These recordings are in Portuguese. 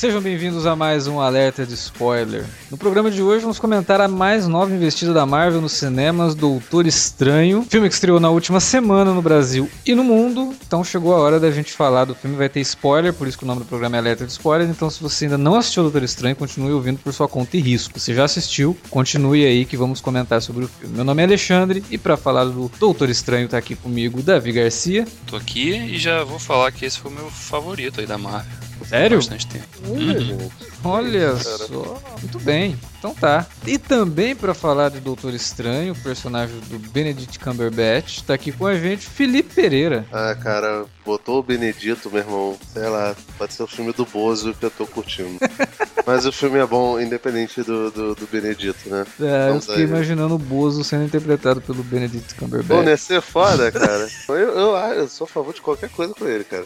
Sejam bem-vindos a mais um alerta de spoiler. No programa de hoje vamos comentar a mais nova investida da Marvel nos cinemas, Doutor Estranho, filme que estreou na última semana no Brasil e no mundo. Então chegou a hora da gente falar do filme, vai ter spoiler, por isso que o nome do programa é alerta de spoiler. Então se você ainda não assistiu Doutor Estranho, continue ouvindo por sua conta e risco. Se já assistiu, continue aí que vamos comentar sobre o filme. Meu nome é Alexandre e para falar do Doutor Estranho tá aqui comigo Davi Garcia. Tô aqui e já vou falar que esse foi o meu favorito aí da Marvel. Sério? Bastante tempo. Uhum. Olha só. Muito bem. Então tá. E também para falar de Doutor Estranho, o personagem do Benedict Cumberbatch, tá aqui com a gente Felipe Pereira. Ah, cara, botou o Benedito, meu irmão. Sei lá, pode ser o filme do Bozo que eu tô curtindo. Mas o filme é bom, independente do, do, do Benedito, né? É, Vamos eu fiquei aí. imaginando o Bozo sendo interpretado pelo Benedict Cumberbatch. Bom, ia ser foda, cara. eu, eu, eu, sou a favor de qualquer coisa com ele, cara.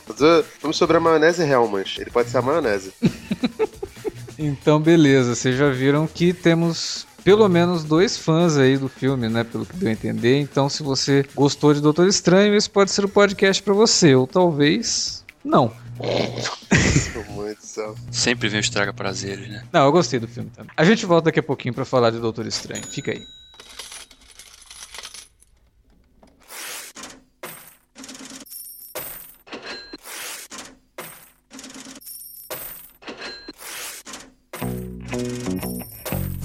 Vamos sobre a maionese Hellmann's. Ele pode ser a maionese. então, beleza. Vocês já viram que temos pelo menos dois fãs aí do filme, né? Pelo que deu a entender. Então, se você gostou de Doutor Estranho, esse pode ser o podcast para você. Ou talvez não. Sempre vem o estraga prazeres, né? Não, eu gostei do filme também. A gente volta daqui a pouquinho para falar de Doutor Estranho. Fica aí.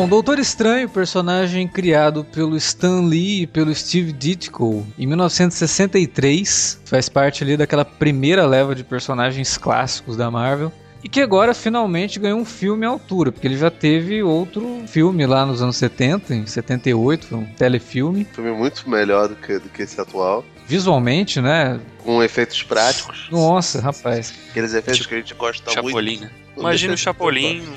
Bom, Doutor Estranho, personagem criado pelo Stan Lee e pelo Steve Ditko em 1963, faz parte ali daquela primeira leva de personagens clássicos da Marvel. E que agora finalmente ganhou um filme à altura, porque ele já teve outro filme lá nos anos 70, em 78, foi um telefilme. Filme muito melhor do que, do que esse atual. Visualmente, né? Com efeitos práticos. Nossa, rapaz. Aqueles efeitos tipo, que a gente gosta Chapolin, muito. Né? Imagina o Chapolin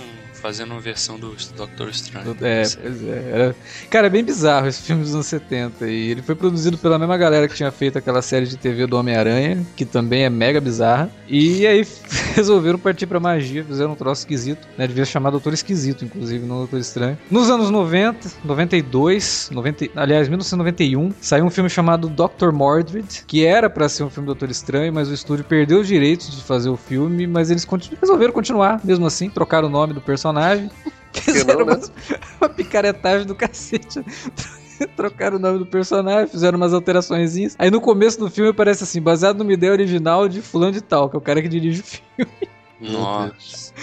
fazendo uma versão do Doctor Strange. É, pois é. Era... Cara, é bem bizarro esse filme dos anos 70. E ele foi produzido pela mesma galera que tinha feito aquela série de TV do Homem-Aranha, que também é mega bizarra. E aí resolveram partir pra magia, fizeram um troço esquisito. Né? Devia chamar Doutor Esquisito, inclusive, no Doutor Estranho. Nos anos 90, 92, 90, aliás, 1991, saiu um filme chamado Dr. Mordred, que era para ser um filme do Doutor Estranho, mas o estúdio perdeu os direitos de fazer o filme, mas eles continu resolveram continuar, mesmo assim, trocaram o nome do personagem personagem. Fizeram não, né? uma, uma picaretagem do cacete. Trocaram o nome do personagem, fizeram umas alterações. Aí no começo do filme aparece assim, baseado numa ideia original de fulano de tal, que é o cara que dirige o filme. Nossa.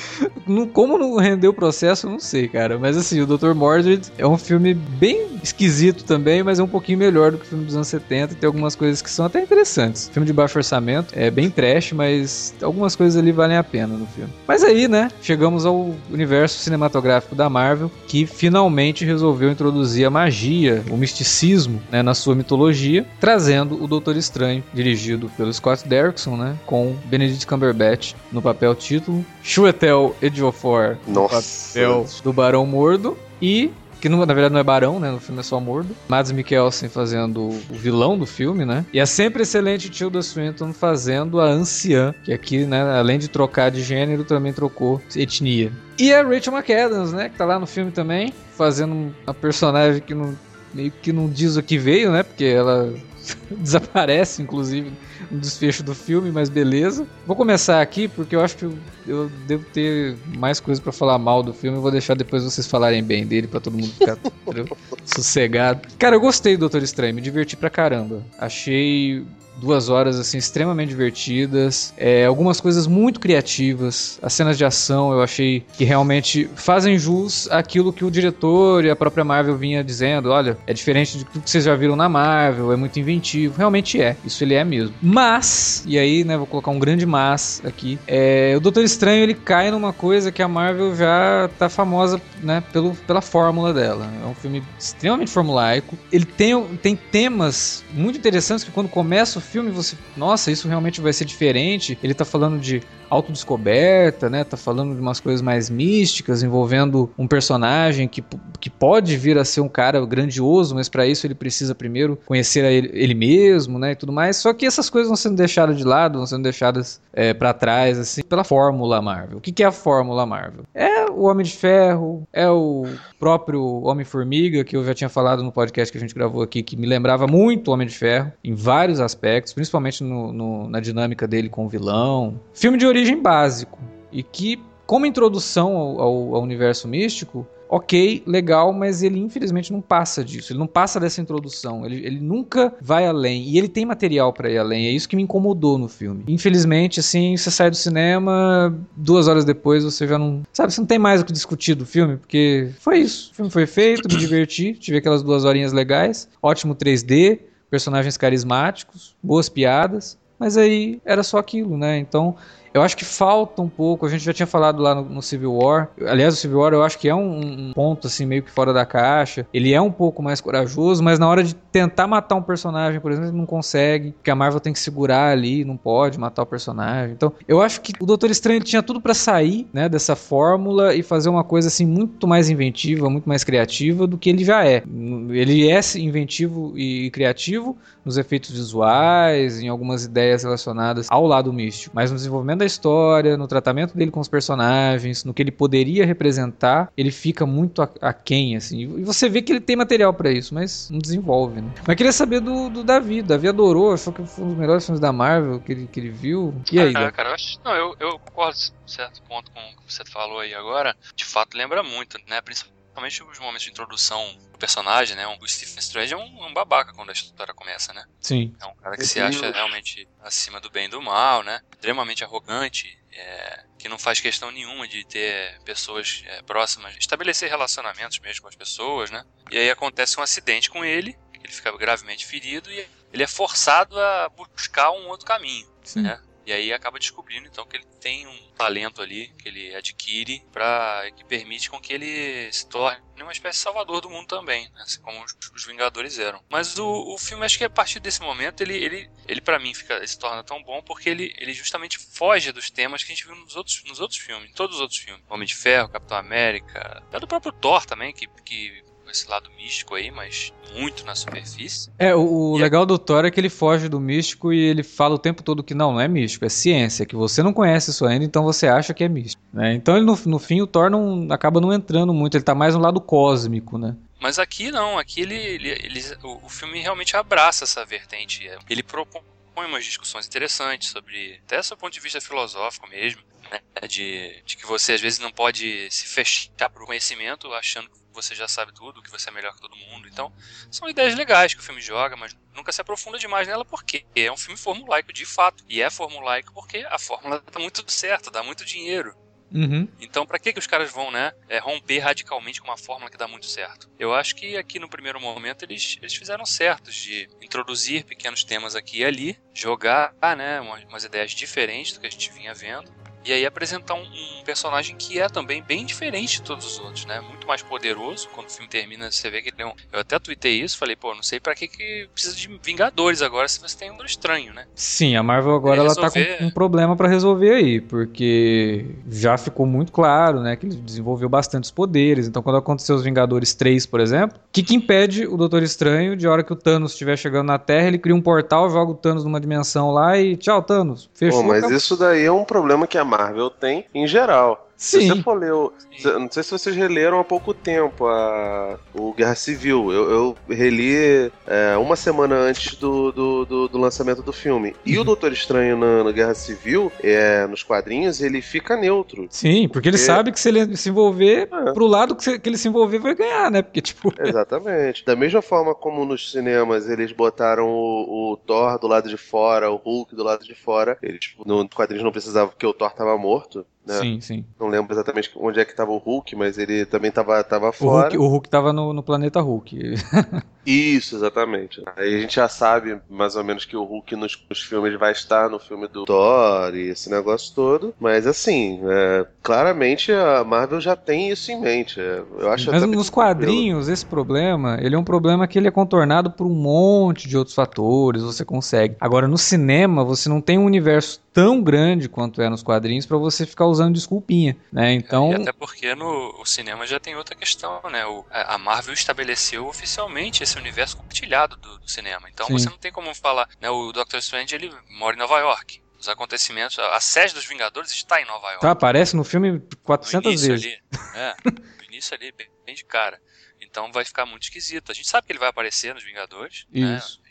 Como não rendeu o processo, não sei, cara. Mas assim, o Dr. Mordred é um filme bem esquisito também, mas é um pouquinho melhor do que o filme dos anos 70. Tem algumas coisas que são até interessantes. Filme de baixo orçamento, é bem trash, mas algumas coisas ali valem a pena no filme. Mas aí, né, chegamos ao universo cinematográfico da Marvel, que finalmente resolveu introduzir a magia, o misticismo, né, na sua mitologia, trazendo o Doutor Estranho, dirigido pelo Scott Derrickson, né, com Benedict Cumberbatch no papel título, Chuetel Ejiofor no papel do Barão Mordo e que na verdade não é Barão, né? No filme é só Mordo. Mads Mikkelsen fazendo o vilão do filme, né? E a sempre excelente Tilda Swinton fazendo a anciã, que aqui, né, além de trocar de gênero, também trocou etnia. E a Rachel McAdams, né, que tá lá no filme também, fazendo uma personagem que não meio que não diz o que veio, né? Porque ela desaparece, inclusive, no desfecho do filme, mas beleza. Vou começar aqui porque eu acho que eu, eu devo ter mais coisas para falar mal do filme. Eu vou deixar depois vocês falarem bem dele para todo mundo ficar sossegado. Cara, eu gostei do Doutor Estranho, me diverti pra caramba. Achei duas horas assim extremamente divertidas, é, algumas coisas muito criativas, as cenas de ação eu achei que realmente fazem jus àquilo que o diretor e a própria Marvel vinha dizendo, olha, é diferente do que vocês já viram na Marvel, é muito inventivo, realmente é, isso ele é mesmo. Mas, e aí, né, vou colocar um grande mas aqui, é, o Doutor Estranho ele cai numa coisa que a Marvel já tá famosa, né, pelo, pela fórmula dela. É um filme extremamente formulaico. Ele tem, tem temas muito interessantes que quando começa o filme você, nossa, isso realmente vai ser diferente. Ele tá falando de autodescoberta, né? Tá falando de umas coisas mais místicas, envolvendo um personagem que, que pode vir a ser um cara grandioso, mas para isso ele precisa primeiro conhecer ele, ele, mesmo, né? E tudo mais. Só que essas coisas vão sendo deixadas de lado, vão sendo deixadas é, para trás, assim, pela fórmula Marvel. O que, que é a fórmula Marvel? É o Homem de Ferro, é o próprio Homem-Formiga, que eu já tinha falado no podcast que a gente gravou aqui, que me lembrava muito o Homem de Ferro, em vários aspectos, principalmente no, no, na dinâmica dele com o vilão. Filme de origem básico e que, como introdução ao, ao, ao universo místico, ok, legal, mas ele infelizmente não passa disso. Ele não passa dessa introdução. Ele, ele nunca vai além. E ele tem material para ir além. É isso que me incomodou no filme. Infelizmente, assim, você sai do cinema, duas horas depois você já não. Sabe, você não tem mais o que discutir do filme, porque foi isso. O filme foi feito, me diverti, tive aquelas duas horinhas legais, ótimo 3D, personagens carismáticos, boas piadas. Mas aí era só aquilo, né? Então eu acho que falta um pouco, a gente já tinha falado lá no, no Civil War. Aliás, o Civil War eu acho que é um, um, ponto assim meio que fora da caixa. Ele é um pouco mais corajoso, mas na hora de tentar matar um personagem, por exemplo, ele não consegue, porque a Marvel tem que segurar ali, não pode matar o personagem. Então, eu acho que o Doutor Estranho tinha tudo para sair, né, dessa fórmula e fazer uma coisa assim muito mais inventiva, muito mais criativa do que ele já é. Ele é inventivo e criativo nos efeitos visuais, em algumas ideias relacionadas ao lado místico, mas no desenvolvimento da história, no tratamento dele com os personagens, no que ele poderia representar, ele fica muito aquém, assim. E você vê que ele tem material para isso, mas não desenvolve, né? Mas queria saber do, do Davi. Davi adorou, achou que foi um dos melhores filmes da Marvel que ele, que ele viu. E aí? Ah, cara, eu acho, não, eu, eu concordo certo ponto com o que você falou aí agora. De fato, lembra muito, né? Principalmente principalmente os momentos de introdução do personagem, né? O Stephen Strange é um, um babaca quando a história começa, né? Sim. É um cara que se acha realmente acima do bem e do mal, né? Extremamente arrogante, é, que não faz questão nenhuma de ter pessoas é, próximas, estabelecer relacionamentos mesmo com as pessoas, né? E aí acontece um acidente com ele, ele fica gravemente ferido e ele é forçado a buscar um outro caminho, Sim. né? E aí acaba descobrindo então que ele tem um talento ali que ele adquire para que permite com que ele se torne uma espécie de salvador do mundo também, né? assim como os, os, Vingadores eram. Mas o, o filme acho que a partir desse momento ele ele, ele para mim fica se torna tão bom porque ele, ele justamente foge dos temas que a gente viu nos outros nos outros filmes, todos os outros filmes, Homem de Ferro, Capitão América, até do próprio Thor também que, que esse lado místico aí, mas muito na superfície. É, o, o legal é... do Thor é que ele foge do místico e ele fala o tempo todo que não, não é místico, é ciência, que você não conhece isso ainda, então você acha que é místico. Né? Então ele, no, no fim o Thor não, acaba não entrando muito, ele tá mais no lado cósmico, né? Mas aqui não, aqui ele, ele, ele o, o filme realmente abraça essa vertente. Ele propõe umas discussões interessantes sobre, até do ponto de vista filosófico mesmo, né? de, de que você às vezes não pode se fechar para o conhecimento achando você já sabe tudo, que você é melhor que todo mundo. Então, são ideias legais que o filme joga, mas nunca se aprofunda demais nela porque é um filme formulaico de fato. E é formulaico porque a fórmula tá muito certa, dá muito dinheiro. Uhum. Então, para que, que os caras vão, né, é, romper radicalmente com uma fórmula que dá muito certo? Eu acho que aqui no primeiro momento eles, eles fizeram certos de introduzir pequenos temas aqui e ali, jogar, né, umas, umas ideias diferentes do que a gente vinha vendo e aí apresentar um, um, personagem que é também bem diferente de todos os outros, né? Muito mais poderoso. Quando o filme termina, você vê que ele é um... Eu até tuitei isso, falei, pô, não sei para que, que precisa de Vingadores agora se você tem um estranho, né? Sim, a Marvel agora ela resolver... tá com um problema para resolver aí, porque já ficou muito claro, né, que ele desenvolveu bastante os poderes. Então, quando aconteceu os Vingadores 3, por exemplo, o que, que impede o Doutor Estranho de hora que o Thanos estiver chegando na Terra, ele cria um portal, joga o Thanos numa dimensão lá e tchau, Thanos. Fechou. Pô, mas isso daí é um problema que a Marvel tem em geral. Se você for ler. O, não sei se vocês releram há pouco tempo a, o Guerra Civil. Eu, eu reli é, uma semana antes do, do, do, do, lançamento do filme. E o uhum. Doutor Estranho na, na Guerra Civil, é, nos quadrinhos, ele fica neutro. Sim, porque, porque... ele sabe que se ele se envolver, é. pro lado que, que ele se envolver, vai ganhar, né? Porque, tipo. Exatamente. Da mesma forma como nos cinemas eles botaram o, o Thor do lado de fora, o Hulk do lado de fora, eles, tipo, no quadrinhos não precisavam porque o Thor tava morto. Né? Sim, sim. Não lembro exatamente onde é que tava o Hulk, mas ele também tava, tava fora. O Hulk, o Hulk tava no, no planeta Hulk. Isso, exatamente. Aí a gente já sabe mais ou menos que o Hulk nos, nos filmes vai estar no filme do Thor e esse negócio todo. Mas assim, é, claramente a Marvel já tem isso em mente. É, eu acho mas nos quadrinhos, esse problema, ele é um problema que ele é contornado por um monte de outros fatores, você consegue. Agora, no cinema, você não tem um universo tão grande quanto é nos quadrinhos para você ficar usando desculpinha, né? Então... E até porque no o cinema já tem outra questão, né? O, a Marvel estabeleceu oficialmente esse universo compartilhado do, do cinema. Então Sim. você não tem como falar, né? O Doctor Strange ele mora em Nova York. Os acontecimentos, a sede dos Vingadores está em Nova York. Tá, aparece no filme 400 no vezes. Ali, é, no início ali, bem, bem de cara. Então vai ficar muito esquisito. A gente sabe que ele vai aparecer nos Vingadores, né? Isso. né?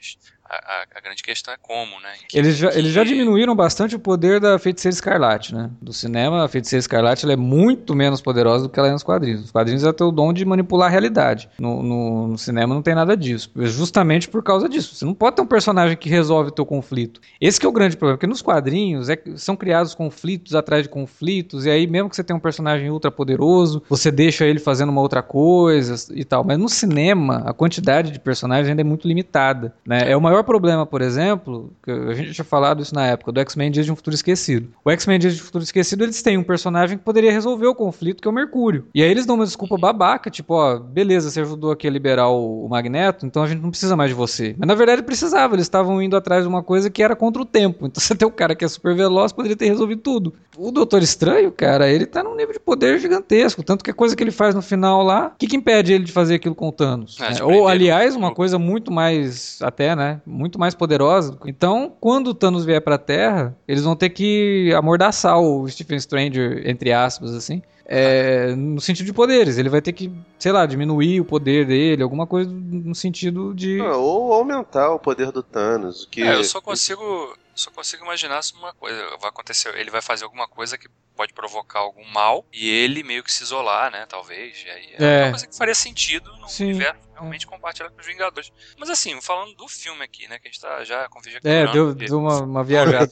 A, a, grande questão é como, né? Que, eles, já, que... eles já diminuíram bastante o poder da Feiticeira Escarlate, né? Do cinema, a Feiticeira Escarlate ela é muito menos poderosa do que ela é nos quadrinhos. Nos quadrinhos ela tem o dom de manipular a realidade. No, no, no, cinema não tem nada disso. Justamente por causa disso. Você não pode ter um personagem que resolve o teu conflito. Esse é o grande problema, porque nos quadrinhos é, são criados conflitos atrás de conflitos, e aí mesmo que você tenha um personagem ultra poderoso, você deixa ele fazendo uma outra coisa e tal. Mas no cinema, a quantidade de personagens ainda é muito limitada. Né? É o maior maior problema, por exemplo, que a gente tinha falado isso na época, do X-Men Dias de um Futuro Esquecido. O X-Men Dias de um Futuro Esquecido, eles têm um personagem que poderia resolver o conflito, que é o Mercúrio. E aí eles dão uma desculpa babaca, tipo, ó, beleza, você ajudou aqui a liberar o, o Magneto, então a gente não precisa mais de você. Mas na verdade precisava, eles estavam indo atrás de uma coisa que era contra o tempo. Então você tem um cara que é super veloz, poderia ter resolvido tudo. O Doutor Estranho, cara, ele tá num nível de poder gigantesco, tanto que a coisa que ele faz no final lá, o que, que impede ele de fazer aquilo com o Thanos? É, Ou, aliás, uma coisa muito mais, até, né, muito mais poderosa. Então, quando o Thanos vier pra Terra, eles vão ter que amordaçar o Stephen Stranger, entre aspas, assim. É, no sentido de poderes. Ele vai ter que, sei lá, diminuir o poder dele, alguma coisa no sentido de. Ah, ou aumentar o poder do Thanos. Que... É, eu só consigo. Só consigo imaginar se uma coisa vai acontecer. Ele vai fazer alguma coisa que pode provocar algum mal e ele meio que se isolar, né? Talvez. E aí é, é. uma coisa que faria sentido no Sim. universo realmente compartilhar com os Vingadores. Mas assim, falando do filme aqui, né? Que a gente tá já com É, deu, deu uma, uma viajada.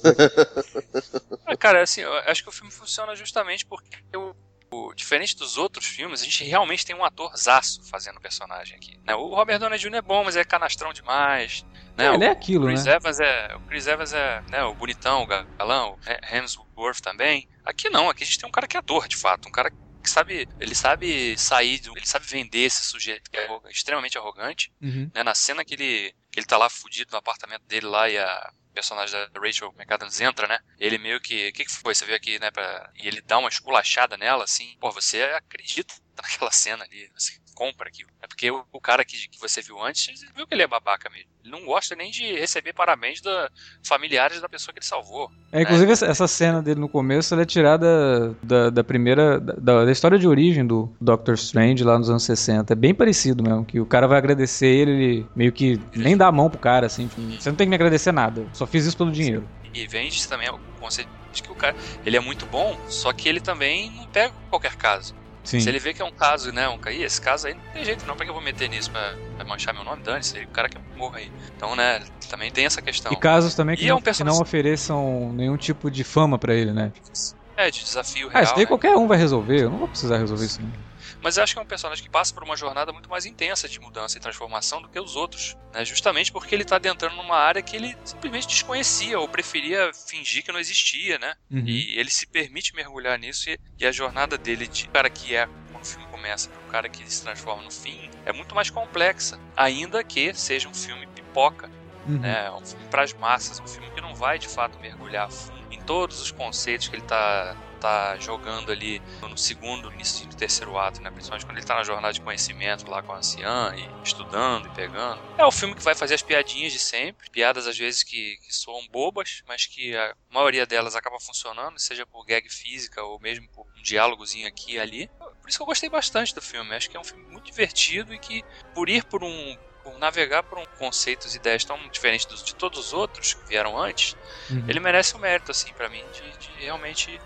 é, cara, assim, eu acho que o filme funciona justamente porque o diferente dos outros filmes, a gente realmente tem um ator zaço fazendo o personagem aqui. Né? O Robert Downey Jr. é bom, mas é canastrão demais. Né? É, ele é aquilo, Chris né? Evans é, o Chris Evans é né, o bonitão, o galão, o Hemsworth também. Aqui não, aqui a gente tem um cara que é ator, de fato. Um cara que sabe, ele sabe sair, ele sabe vender esse sujeito que é extremamente arrogante. Uhum. Né? Na cena que ele, que ele tá lá fudido no apartamento dele lá e a personagem da Rachel McAdams entra, né? Ele meio que. O que, que foi? Você veio aqui, né? Pra... E ele dá uma esculachada nela, assim. Pô, você acredita naquela cena ali? Você compra aquilo. É porque o, o cara que, que você viu antes, viu que ele é babaca mesmo. Ele não gosta nem de receber parabéns da familiares da pessoa que ele salvou. É, inclusive, essa, essa, cena dele no começo ela é tirada da, da primeira. Da, da, história de origem do Doctor Strange lá nos anos 60. É bem parecido mesmo. Que o cara vai agradecer ele, ele meio que nem dá a mão pro cara, assim. Você não tem que me agradecer nada. Só fiz isso pelo dinheiro. E vende também o conceito de que o cara ele é muito bom, só que ele também não pega qualquer caso. Sim. Se ele vê que é um caso, né? Um, Ih, esse caso aí não tem jeito não, pra que eu vou meter nisso pra, pra manchar meu nome? Dane-se, o cara que morra aí. Então, né, também tem essa questão. E casos também que, não, é um que não ofereçam nenhum tipo de fama para ele, né? É, de desafio real. Ah, isso daí né? qualquer um vai resolver, eu não vou precisar resolver isso não. Mas eu acho que é um personagem que passa por uma jornada muito mais intensa de mudança e transformação do que os outros, né? Justamente porque ele está adentrando numa área que ele simplesmente desconhecia ou preferia fingir que não existia, né? Uhum. E ele se permite mergulhar nisso e, e a jornada dele de cara que é quando o filme começa para o cara que se transforma no fim é muito mais complexa, ainda que seja um filme pipoca, uhum. né? Um filme para as massas, um filme que não vai de fato mergulhar fundo em todos os conceitos que ele está tá jogando ali no segundo, início do terceiro ato, né? Principalmente quando ele tá na jornada de conhecimento lá com a anciã e estudando e pegando. É o filme que vai fazer as piadinhas de sempre, piadas às vezes que, que soam bobas, mas que a maioria delas acaba funcionando, seja por gag física ou mesmo por um diálogozinho aqui e ali. Por isso que eu gostei bastante do filme. Acho que é um filme muito divertido e que, por ir por um, por navegar por um conceitos e ideias tão diferentes dos, de todos os outros que vieram antes, uhum. ele merece um mérito, assim, para mim, de, de, realmente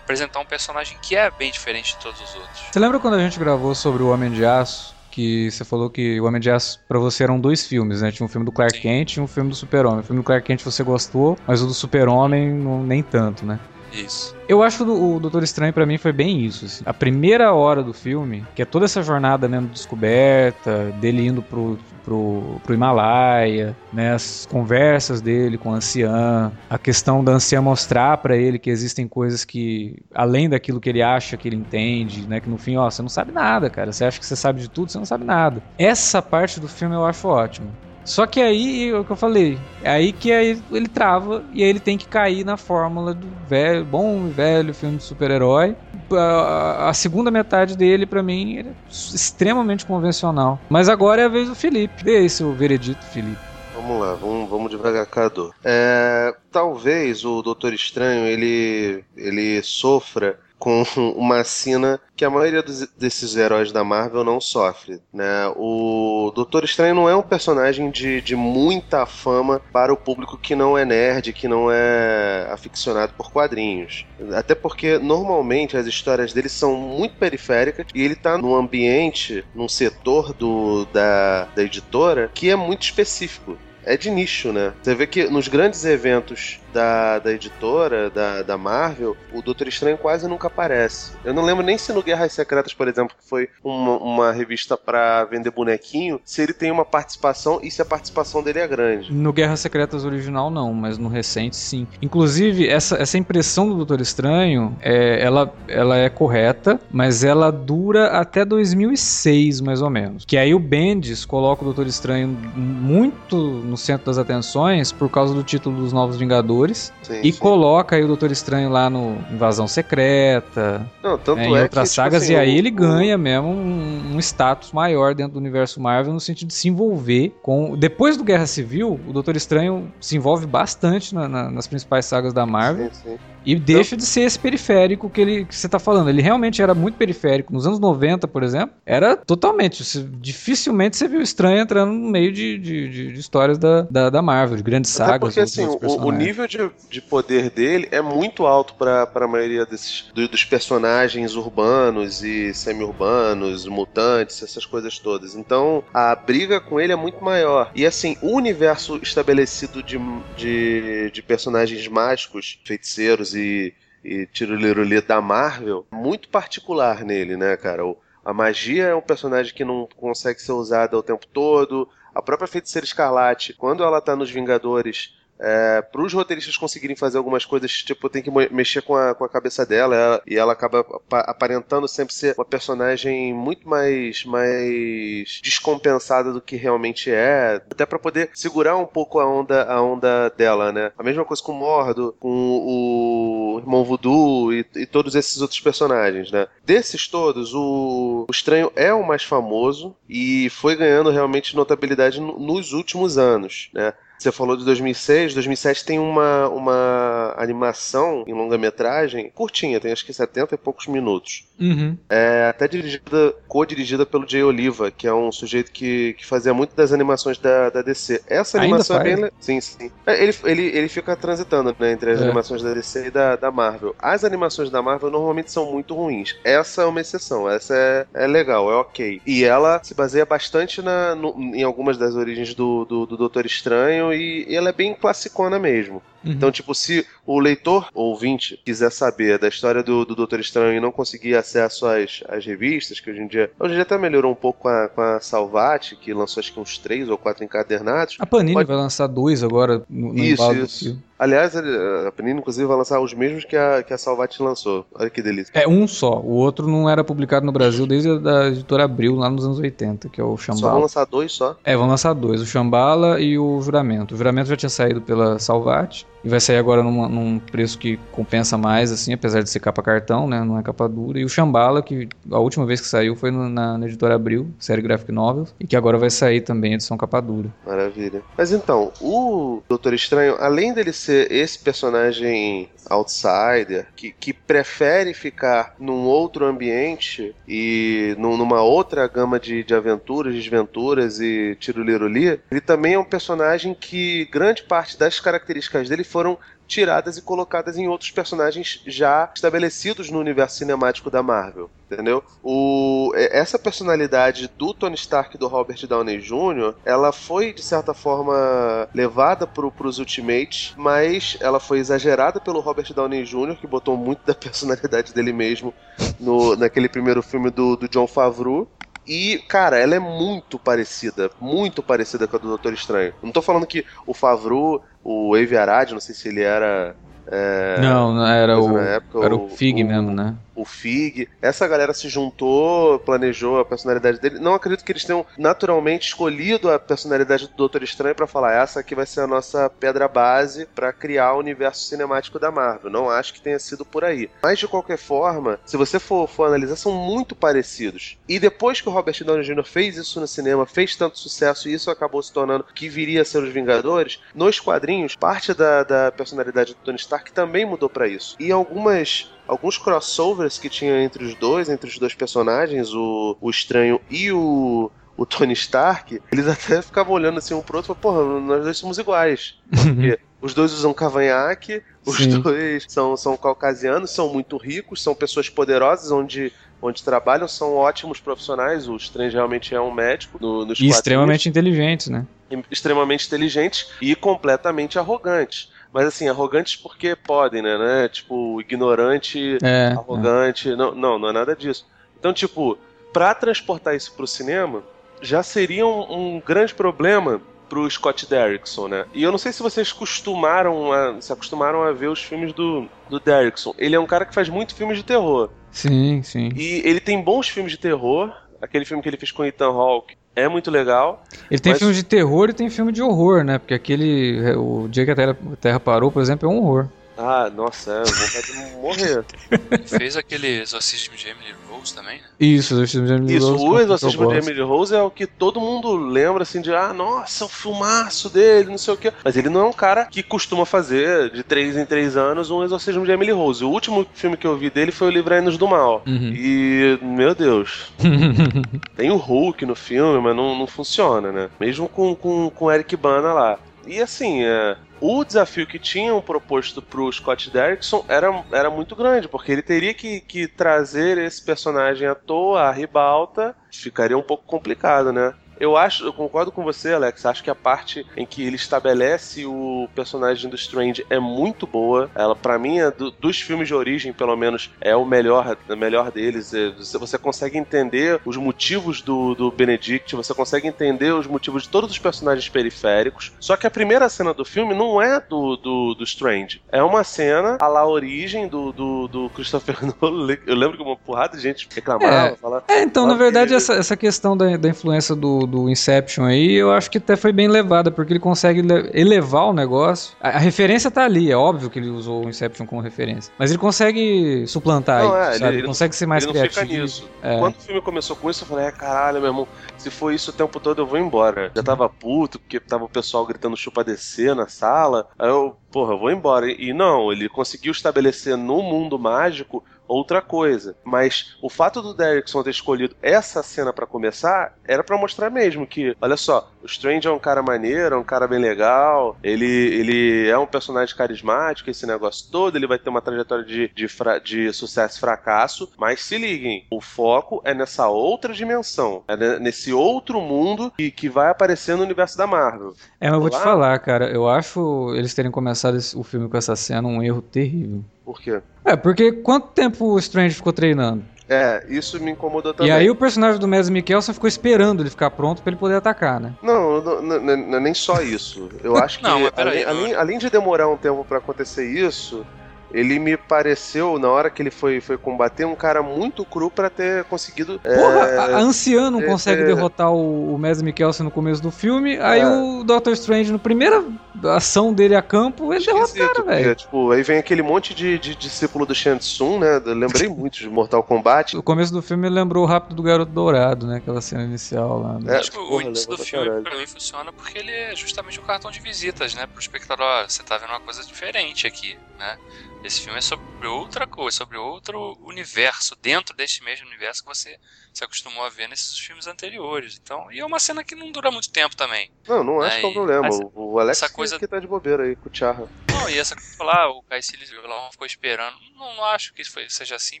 apresentar um personagem que é bem diferente de todos os outros. Você lembra quando a gente gravou sobre o Homem de Aço? Que você falou que o Homem de Aço pra você eram dois filmes, né? Tinha um filme do Clark Sim. Kent e um filme do Super-Homem. O filme do Clark Kent você gostou, mas o do Super-Homem nem tanto, né? Isso. Eu acho que o Doutor Estranho para mim foi bem isso. Assim. A primeira hora do filme, que é toda essa jornada de descoberta, dele indo pro, pro, pro Himalaia, né, as conversas dele com a anciã, a questão da anciã mostrar para ele que existem coisas que, além daquilo que ele acha que ele entende, né, que no fim, ó, você não sabe nada, cara. Você acha que você sabe de tudo, você não sabe nada. Essa parte do filme eu acho ótima. Só que aí, é o que eu falei, é aí que aí ele trava e aí ele tem que cair na fórmula do velho, bom e velho filme de super-herói. A, segunda metade dele, para mim, é extremamente convencional. Mas agora é a vez do Felipe. Dê seu veredito, Felipe. Vamos lá, vamos, vamos devagar, Cadu. É, talvez o Doutor Estranho ele, ele sofra com uma cena que a maioria dos, desses heróis da Marvel não sofre, né? O Doutor Estranho não é um personagem de, de muita fama para o público que não é nerd, que não é aficionado por quadrinhos. Até porque normalmente as histórias dele são muito periféricas e ele está num ambiente, num setor do, da, da editora que é muito específico é de nicho, né? Você vê que nos grandes eventos da, da editora, da, da Marvel, o Doutor Estranho quase nunca aparece. Eu não lembro nem se no Guerras Secretas, por exemplo, que foi uma, uma revista para vender bonequinho, se ele tem uma participação e se a participação dele é grande. No Guerras Secretas original, não, mas no recente, sim. Inclusive, essa, essa impressão do Doutor Estranho, é, ela, ela é correta, mas ela dura até 2006, mais ou menos. Que aí o Bendis coloca o Doutor Estranho muito no centro das atenções por causa do título dos Novos Vingadores sim, e sim. coloca aí o Doutor Estranho lá no Invasão Secreta, Não, tanto né, em é outras que, tipo sagas, tipo assim, e aí ele ganha mesmo um, um, status maior dentro do universo Marvel no sentido de se envolver com. Depois do Guerra Civil, o Doutor Estranho se envolve bastante na, na, nas principais sagas da Marvel. Sim, e deixa de ser esse periférico que, ele, que você está falando. Ele realmente era muito periférico. Nos anos 90, por exemplo, era totalmente. dificilmente você viu estranho entrando no meio de, de, de, de histórias da, da, da, Marvel, de grandes sagas. Porque assim, o, o, nível de, de poder dele é muito alto para a maioria desses, do, dos personagens urbanos e semi-urbanos, mutantes, essas coisas todas. Então a briga com ele é muito maior. E assim, o universo estabelecido de, de, de personagens mágicos, feiticeiros e, e tirolirolê da Marvel, muito particular nele, né, cara? O, a magia é um personagem que não consegue ser usada o tempo todo. A própria Feiticeira Escarlate, quando ela tá nos Vingadores, é, para os roteiristas conseguirem fazer algumas coisas, tipo, tem que mexer com a, com a cabeça dela ela, e ela acaba aparentando sempre ser uma personagem muito mais, mais descompensada do que realmente é, até para poder segurar um pouco a onda, a onda dela, né? A mesma coisa com o Mordo, com o irmão Voodoo e, e todos esses outros personagens, né? Desses todos, o, o Estranho é o mais famoso e foi ganhando realmente notabilidade nos últimos anos, né? Você falou de 2006, 2007 tem uma, uma animação em longa-metragem curtinha, tem acho que 70 e poucos minutos. Uhum. É até dirigida, co-dirigida pelo Jay Oliva, que é um sujeito que, que fazia muito das animações da, da DC. Essa animação é bem. Sim, sim. É, ele, ele, ele fica transitando né, entre as é. animações da DC e da, da Marvel. As animações da Marvel normalmente são muito ruins. Essa é uma exceção, essa é, é legal, é ok. E ela se baseia bastante na, no, em algumas das origens do, do, do Doutor Estranho e, ela é bem classicona mesmo. Uhum. Então, tipo, se o leitor ou ouvinte quiser saber da história do, do Doutor Estranho e não conseguir acesso às, às revistas, que hoje em dia. Hoje em dia até melhorou um pouco com a, com a Salvati, que lançou acho que uns três ou quatro encadernados. A Panini pode... vai lançar dois agora no, no Isso, isso. Aliás, a Panini, inclusive, vai lançar os mesmos que a, que a Salvat lançou. Olha que delícia. É um só. O outro não era publicado no Brasil desde a editora Abril, lá nos anos 80, que é o Shambhala. Só vão lançar dois só? É, vão lançar dois. O Shambhala e o Juramento. O Juramento já tinha saído pela Salvat E vai sair agora numa, num preço que compensa mais, assim, apesar de ser capa cartão, né? Não é capa dura. E o Shambhala, que a última vez que saiu foi no, na, na, editora Abril, série Graphic Novels, e que agora vai sair também edição capa dura. Maravilha. Mas então, o Doutor Estranho, além dele ser esse personagem outsider, que, que prefere ficar num outro ambiente e num, numa outra gama de, de aventuras, desventuras e tiruliruli, ele também é um personagem que grande parte das características dele foram tiradas e colocadas em outros personagens já estabelecidos no universo cinemático da Marvel, entendeu? O, essa personalidade do Tony Stark e do Robert Downey Jr., ela foi, de certa forma, levada para os Ultimates, mas ela foi exagerada pelo Robert Downey Jr., que botou muito da personalidade dele mesmo no, naquele primeiro filme do, do John Favreau, e, cara, ela é muito parecida, muito parecida com a do Doutor Estranho. Não tô falando que o Favreau, o Avi Arad, não sei se ele era. É, não, era o, época, era o Fig o, mesmo, né? O Fig. Essa galera se juntou, planejou a personalidade dele. Não acredito que eles tenham naturalmente escolhido a personalidade do Doutor Estranho para falar essa aqui vai ser a nossa pedra base para criar o universo cinemático da Marvel. Não acho que tenha sido por aí. Mas de qualquer forma, se você for, for analisar, são muito parecidos. E depois que o Robert Downey Jr. fez isso no cinema, fez tanto sucesso e isso acabou se tornando que viria a ser os Vingadores, nos quadrinhos, parte da, da personalidade do Tony Stark também mudou para isso. E algumas alguns crossovers que tinha entre os dois, entre os dois personagens, o, o Estranho e o, o Tony Stark, eles até ficavam olhando assim um pro outro e porra, nós dois somos iguais. Porque os dois usam cavanhaque, os Sim. dois são, são caucasianos, são muito ricos, são pessoas poderosas, onde onde trabalham são ótimos profissionais. O Strange realmente é um médico no, nos E extremamente inteligentes, né? Extremamente inteligentes e completamente arrogantes mas assim, arrogantes porque podem, né? né? Tipo, ignorante, é, arrogante. É. Não, não, não é nada disso. Então, tipo, para transportar isso pro cinema, já seria um, um grande problema pro Scott Derrickson, né? E eu não sei se vocês costumaram a, se acostumaram a ver os filmes do, do Derrickson. Ele é um cara que faz muito filmes de terror. Sim, sim. E ele tem bons filmes de terror. Aquele filme que ele fez com Ethan Hawke é muito legal. Ele tem mas... filme de terror e tem filme de horror, né? Porque aquele. O Dia que a Terra, a Terra Parou, por exemplo, é um horror. Ah, nossa, é, vontade de morrer. Fez aquele exorcismo de Emily Rose também, né? Isso, o exorcismo de Emily Isso, Rose. Isso, o exorcismo de Emily Rose é o que todo mundo lembra, assim, de ah, nossa, o filmaço dele, não sei o quê. Mas ele não é um cara que costuma fazer, de três em três anos, um exorcismo de Emily Rose. O último filme que eu vi dele foi o Livrai-nos do Mal. Uhum. E, meu Deus. tem o Hulk no filme, mas não, não funciona, né? Mesmo com, com, com Eric Bana lá. E assim, é, o desafio que tinham proposto pro Scott Derrickson era, era muito grande, porque ele teria que, que trazer esse personagem à toa, à ribalta, ficaria um pouco complicado, né? Eu acho, eu concordo com você, Alex. Acho que a parte em que ele estabelece o personagem do Strange é muito boa. Ela, para mim, é do, dos filmes de origem, pelo menos, é o melhor, o melhor deles. É, você, você, consegue entender os motivos do, do Benedict, você consegue entender os motivos de todos os personagens periféricos. Só que a primeira cena do filme não é do, do, do Strange. É uma cena a la origem do, do, do Christopher Nolan. Eu lembro que uma porrada de gente reclamava. É, falava, é então, na verdade, essa, essa questão da, da influência do do, Inception aí, eu acho que até foi bem levada, porque ele consegue elevar o negócio. A, a, referência tá ali, é óbvio que ele usou o Inception como referência. Mas ele consegue suplantar não, aí, é? Ele, ele consegue ser mais ele criativo. Não fica nisso. É. Quando o filme começou com isso, eu falei, é caralho, meu irmão, se for isso o tempo todo, eu vou embora. Já tava puto, porque tava o pessoal gritando chupa descer na sala. Aí eu, porra, eu vou embora. E não, ele conseguiu estabelecer no mundo mágico outra coisa. Mas o fato do Derrickson ter escolhido essa cena para começar era para mostrar mesmo que, olha só, o Strange é um cara maneiro, é um cara bem legal, ele, ele é um personagem carismático, esse negócio todo, ele vai ter uma trajetória de, de, fra, de sucesso e fracasso, mas se liguem, o foco é nessa outra dimensão, é nesse outro mundo que, que vai aparecer no universo da Marvel. É, mas eu vou te falar, cara, eu acho eles terem começado esse, o filme com essa cena um erro terrível. Por quê? É, porque quanto tempo o Strange ficou treinando? É, isso me incomodou também. E aí o personagem do Mads Mikkelsen ficou esperando ele ficar pronto para ele poder atacar, né? Não, não, não, não, nem só isso. Eu acho que, não, além, além, além, de demorar um tempo para acontecer isso, ele me pareceu, na hora que ele foi, foi combater, um cara muito cru para ter conseguido. Porra, é, a Anciã não consegue é, derrotar o, o Mads Mikkelsen no começo do filme, aí é. o Doctor Strange, no primeira ação dele a campo, ele derrota o cara, velho. Tipo, aí vem aquele monte de, de discípulo do Shang Tsung, né? Eu lembrei muito de Mortal Kombat. O começo do filme lembrou o Rápido do Garoto Dourado, né? Aquela cena inicial lá. Né? É, tipo, o início do filme pra mim funciona porque ele é justamente o cartão de visitas, né? Pro espectador, você tá vendo uma coisa diferente aqui, né? Esse filme é sobre outra coisa, sobre outro universo, dentro deste mesmo universo que você se acostumou a ver nesses filmes anteriores. Então, e é uma cena que não dura muito tempo também. Não, não acho né? que é um problema. Essa, o Alex essa coisa... que tá de bobeira aí com o Charra. Não, e essa coisa lá, o Caecilius ficou esperando. Não, não acho que isso foi, seja assim,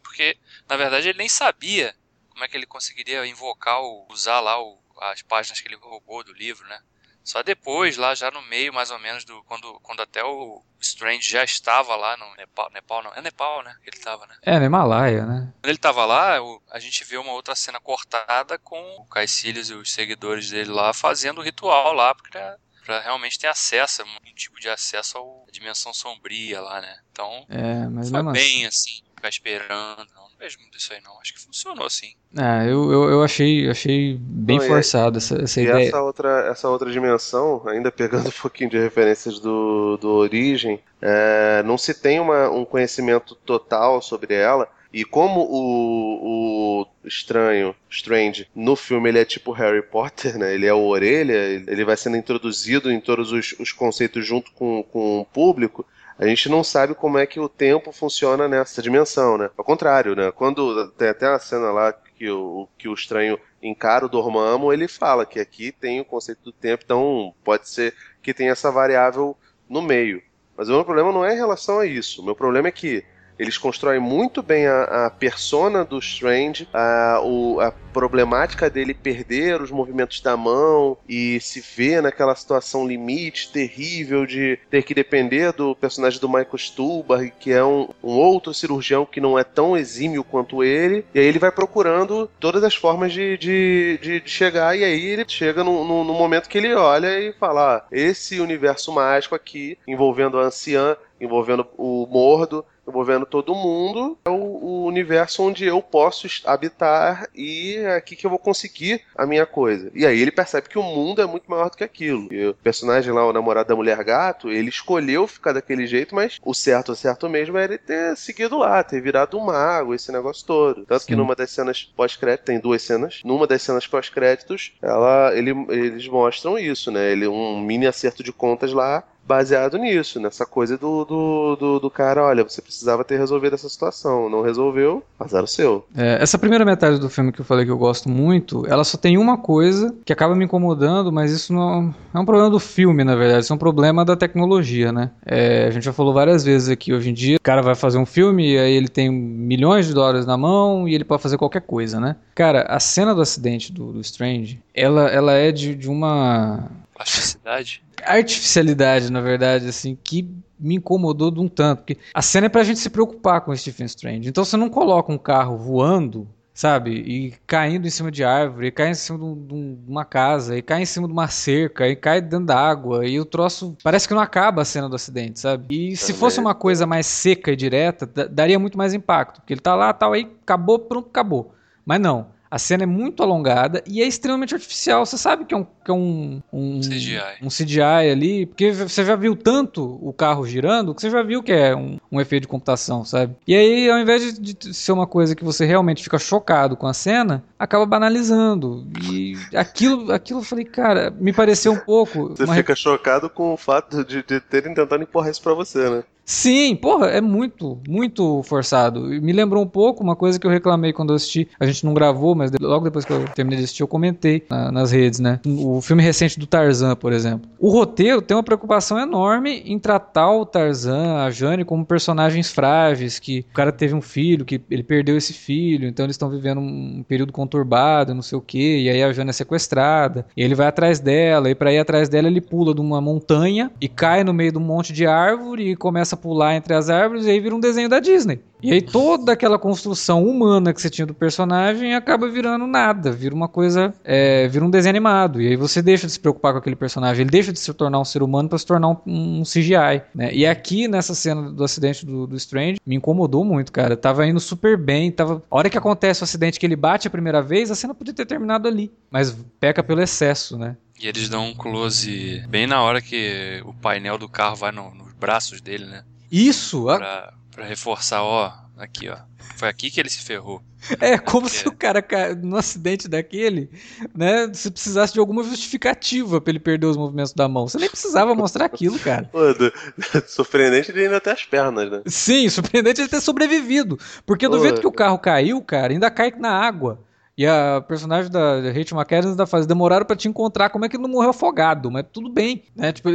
porque na verdade ele nem sabia como é que ele conseguiria invocar, o, usar lá o, as páginas que ele roubou do livro, né? Só depois, lá já no meio, mais ou menos, do quando, quando até o Strange já estava lá no Nepal, Nepal não, é Nepal, né? Que ele estava, né? É, no Himalaia, né? Quando ele estava lá, a gente vê uma outra cena cortada com o Caecilius e os seguidores dele lá fazendo o ritual lá, porque para realmente ter acesso, um tipo de acesso à dimensão sombria lá, né? Então, é, mas foi bem assim, ficar esperando, não vejo muito isso aí, não. Acho que funcionou assim. Ah, eu, eu, eu achei, achei bem não, forçado essa, essa e ideia. Essa outra, essa outra dimensão, ainda pegando um pouquinho de referências do, do Origem, é, não se tem uma, um conhecimento total sobre ela. E como o, o estranho, Strange, no filme ele é tipo Harry Potter, né? Ele é o orelha, ele vai sendo introduzido em todos os, os conceitos junto com, com o público a gente não sabe como é que o tempo funciona nessa dimensão, né? Ao contrário, né? Quando tem até a cena lá que o, que o estranho encara o Dormammu, ele fala que aqui tem o conceito do tempo, então pode ser que tenha essa variável no meio. Mas o meu problema não é em relação a isso. O meu problema é que eles constroem muito bem a, a persona do Strange, a, o, a problemática dele perder os movimentos da mão e se ver naquela situação limite terrível de ter que depender do personagem do Michael Stuhlbarg, que é um, um outro cirurgião que não é tão exímio quanto ele. E aí ele vai procurando todas as formas de, de, de, de chegar, e aí ele chega no, no, no, momento que ele olha e fala: ah, esse universo mágico aqui, envolvendo a anciã, envolvendo o Mordo, envolvendo todo mundo, é o, o, universo onde eu posso habitar e é aqui que eu vou conseguir a minha coisa. E aí ele percebe que o mundo é muito maior do que aquilo. E o personagem lá, o namorado da mulher gato, ele escolheu ficar daquele jeito, mas o certo, o certo mesmo é ele ter seguido lá, ter virado um mago, esse negócio todo. Tanto Sim. que numa das cenas pós-crédito, tem duas cenas, numa das cenas pós-créditos, ela, ele, eles mostram isso, né? Ele, um mini acerto de contas lá, baseado nisso, nessa coisa do, do, do, do, cara, olha, você precisava ter resolvido essa situação, não resolveu, azar o seu. É, essa primeira metade do filme que eu falei que eu gosto muito, ela só tem uma coisa que acaba me incomodando, mas isso não é um problema do filme, na verdade, isso é um problema da tecnologia, né? É, a gente já falou várias vezes aqui, hoje em dia, o cara vai fazer um filme e aí ele tem milhões de dólares na mão e ele pode fazer qualquer coisa, né? Cara, a cena do acidente do, do Strange, ela, ela é de, de uma... Plasticidade? artificialidade, na verdade, assim, que me incomodou de um tanto. Porque a cena é pra gente se preocupar com Stephen Strange. Então você não coloca um carro voando, sabe? E caindo em cima de árvore, e cai em cima de, uma casa, e cai em cima de uma cerca, e cai dentro da água. E o troço. Parece que não acaba a cena do acidente, sabe? E se fosse uma coisa mais seca e direta, daria muito mais impacto. Porque ele tá lá, tal, aí acabou, pronto, acabou. Mas não. A cena é muito alongada e é extremamente artificial. Você sabe que é um, que é um, um, CGI. um CGI ali, porque você já viu tanto o carro girando que você já viu que é um, um efeito de computação, sabe? E aí, ao invés de, de, ser uma coisa que você realmente fica chocado com a cena, acaba banalizando. E aquilo, aquilo eu falei, cara, me pareceu um pouco. Você fica chocado com o fato de, de terem tentado empurrar isso pra você, né? Sim, porra, é muito, muito forçado. Me lembrou um pouco uma coisa que eu reclamei quando eu assisti. A gente não gravou, mas logo depois que eu terminei de assistir, eu comentei na, nas redes, né? O filme recente do Tarzan, por exemplo. O roteiro tem uma preocupação enorme em tratar o Tarzan, a Jane, como personagens frágeis, que o cara teve um filho, que ele perdeu esse filho, então eles estão vivendo um período conturbado, não sei o quê, e aí a Jane é sequestrada, e ele vai atrás dela, e para ir atrás dela ele pula de uma montanha e cai no meio de um monte de árvore e começa a pular entre as árvores e aí vira um desenho da Disney. E aí toda aquela construção humana que você tinha do personagem acaba virando nada, vira uma coisa, é, vira um desenho animado. E aí você deixa de se preocupar com aquele personagem, ele deixa de se tornar um ser humano para se tornar um, um CGI, né? E aqui nessa cena do acidente do, do Strange me incomodou muito, cara. Tava indo super bem, tava. A hora que acontece o acidente que ele bate a primeira vez, a cena podia ter terminado ali, mas peca pelo excesso, né? E eles dão um close bem na hora que o painel do carro vai no, nos braços dele, né? Isso! Pra, pra reforçar, ó, aqui, ó. Foi aqui que ele se ferrou. É, como se o cara, no acidente daquele, né, se precisasse de alguma justificativa pra ele perder os movimentos da mão. Você nem precisava mostrar aquilo, cara. Pô, do, surpreendente ele ainda ter as pernas, né? Sim, surpreendente ele ter sobrevivido. Porque do Pô, jeito que o carro caiu, cara, ainda cai na água. E a personagem da Rachel McAdams ainda faz, demoraram para te encontrar, como é que ele não morreu afogado? Mas tudo bem, né? Tipo,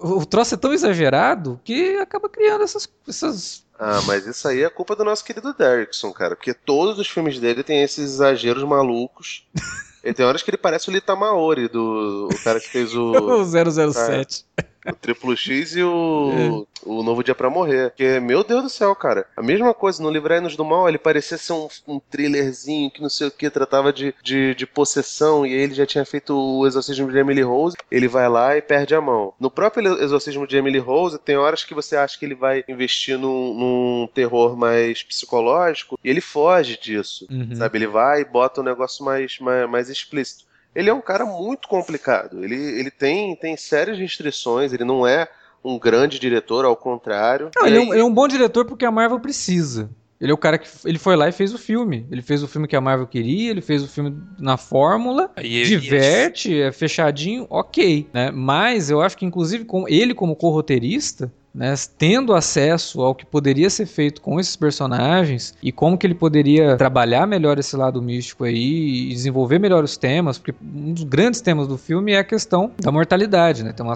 o troço é tão exagerado que acaba criando essas, essas ah, mas isso aí é culpa do nosso querido Derrickson, cara. Porque todos os filmes dele têm esses exageros malucos. e tem horas que ele parece o Lita Maori, do o cara que fez o. o 007. É. O Triplo X e o, é. o Novo Dia para Morrer. Que, meu Deus do céu, cara. A mesma coisa, no Livrai-nos do Mal, ele parecia ser um, um thrillerzinho que não sei o que, tratava de, de, de, possessão, e aí ele já tinha feito o exorcismo de Emily Rose, ele vai lá e perde a mão. No próprio exorcismo de Emily Rose, tem horas que você acha que ele vai investir num, num terror mais psicológico, e ele foge disso, uhum. sabe? Ele vai e bota um negócio mais, mais, mais explícito ele é um cara muito complicado. Ele, ele tem, tem sérias restrições, ele não é um grande diretor, ao contrário. Não, ele, é um, ele, é um, bom diretor porque a Marvel precisa. Ele é o cara que ele foi lá e fez o filme. Ele fez o filme que a Marvel queria, ele fez o filme na fórmula, e, diverte, e... é fechadinho, ok, né? Mas eu acho que inclusive com ele como co-roteirista, né, tendo acesso ao que poderia ser feito com esses personagens e como que ele poderia trabalhar melhor esse lado místico aí e desenvolver melhor os temas, porque um dos grandes temas do filme é a questão da mortalidade, né? Então a,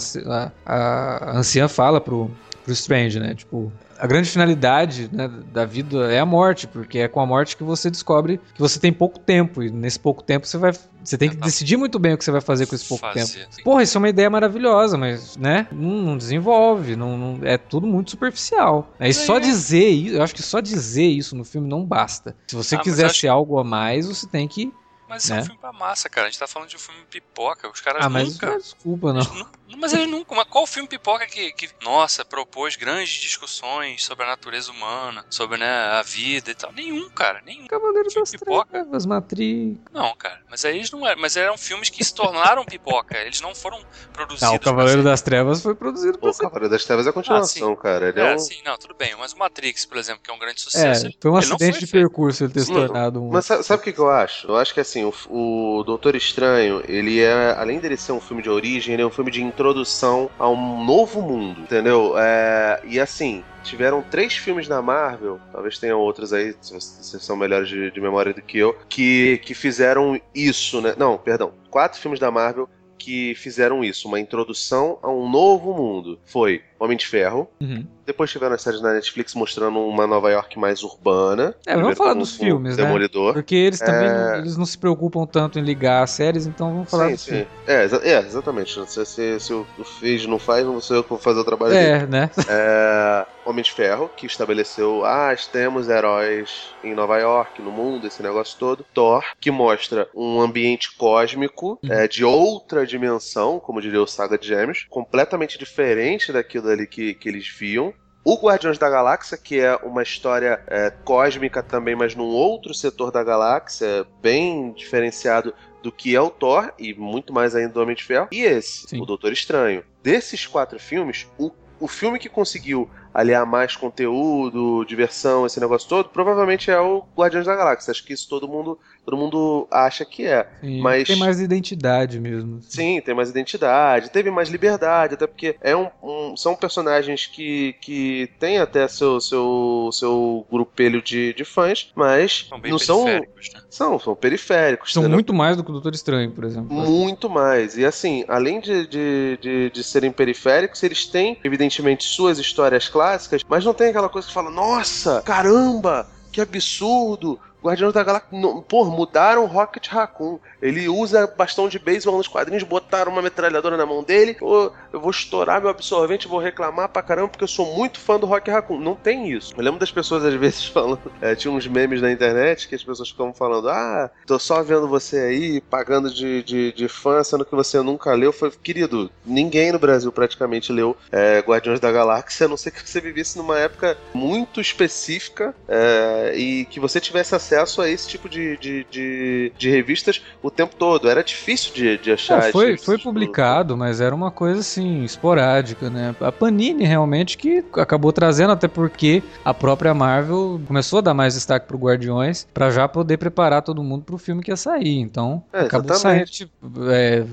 a, a anciã fala pro, pro Strange, né? Tipo, a grande finalidade né, da vida é a morte, porque é com a morte que você descobre que você tem pouco tempo e nesse pouco tempo você vai você tem que decidir muito bem o que você vai fazer com esse pouco fazer, tempo. Porra, isso é uma ideia maravilhosa, mas, né? Não, não desenvolve, não, não, é tudo muito superficial. É, e só dizer isso, eu acho que só dizer isso no filme não basta. Se você ah, quiser ser algo a mais, você tem que mas isso né? é um filme pra massa, cara. A gente tá falando de um filme pipoca. Os caras ah, nunca. Mas desculpa, não. não. Mas eles nunca. Mas qual filme pipoca que, que, nossa, propôs grandes discussões sobre a natureza humana, sobre né, a vida e tal? Nenhum, cara. Nenhum. Cavaleiro das pipoca. Trevas, Matrix. Não, cara. Mas aí eles não eram. Mas eram filmes que se tornaram pipoca. Eles não foram produzidos. Não, o Cavaleiro das Trevas foi produzido por. O Cavaleiro das Trevas é a continuação, ah, cara. Ele é, é um... sim, não, tudo bem. Mas o Matrix, por exemplo, que é um grande sucesso. É, foi um acidente de feito. percurso ele ter se tornado um. Mas sabe, o que, que eu acho? Eu acho que assim, o, o o Doutor Estranho, ele é, além dele ser um filme de origem, ele é um filme de introdução a um novo mundo, entendeu? É, e assim, tiveram três filmes da Marvel, talvez tenham outros aí, se vocês são melhores de, de memória do que eu, que, que fizeram isso, né? Não, perdão, quatro filmes da Marvel que fizeram isso, uma introdução a um novo mundo. Foi Homem de Ferro. Uhum. Depois tiveram as séries na Netflix mostrando uma Nova York mais urbana. É, vamos falar dos filmes, né? Demolidor. Porque eles também é... eles não se preocupam tanto em ligar as séries, então vamos falar sim, dos sim. filmes. É, é, exatamente. Se, se, se o Fez não faz, não sou eu que vou fazer o trabalho é, dele. né? É, Homem de Ferro, que estabeleceu, ah, temos heróis em Nova York, no mundo, esse negócio todo. Thor, que mostra um ambiente cósmico uhum. é, de outra dimensão, como diria o Saga de Gêmeos, completamente diferente daquilo ali que, que eles viam. O Guardiões da Galáxia, que é uma história é, cósmica também, mas num outro setor da galáxia, bem diferenciado do que é o Thor e muito mais ainda do Homem de Ferro. E esse, Sim. o Doutor Estranho. Desses quatro filmes, o, o filme que conseguiu aliar mais conteúdo, diversão, esse negócio todo, provavelmente é o Guardiões da Galáxia. Acho que isso todo mundo, todo mundo acha que é. Sim, mas tem mais identidade mesmo. Assim. Sim, tem mais identidade, teve mais liberdade, até porque é um, um são personagens que, que têm até seu seu seu grupelho de, de fãs, mas são não são né? são são periféricos. São entendeu? muito mais do que o Doutor Estranho, por exemplo. Muito mais. E assim, além de, de, de, de serem periféricos, eles têm evidentemente suas histórias clássicas, mas não tem aquela coisa que fala, nossa, caramba, que absurdo, Guardiões da Galáxia. Pô, mudaram o Rocket Raccoon. Ele usa bastão de beisebol nos quadrinhos, botaram uma metralhadora na mão dele. Pô, eu vou estourar meu absorvente, vou reclamar pra caramba, porque eu sou muito fã do Rocket Raccoon. Não tem isso. Eu lembro das pessoas às vezes falando. É, tinha uns memes na internet que as pessoas ficam falando: Ah, tô só vendo você aí, pagando de, de, de fã, sendo que você nunca leu. Foi, querido, ninguém no Brasil praticamente leu é, Guardiões da Galáxia, a não ser que você vivesse numa época muito específica é, e que você tivesse acesso a esse tipo de, de, de, de revistas o tempo todo. Era difícil de, de achar. Não, foi, foi publicado, mas era uma coisa assim, esporádica, né? A Panini realmente que acabou trazendo, até porque a própria Marvel começou a dar mais destaque pro Guardiões para já poder preparar todo mundo pro filme que ia sair. Então, é, acabou exatamente. saindo. Tipo, é,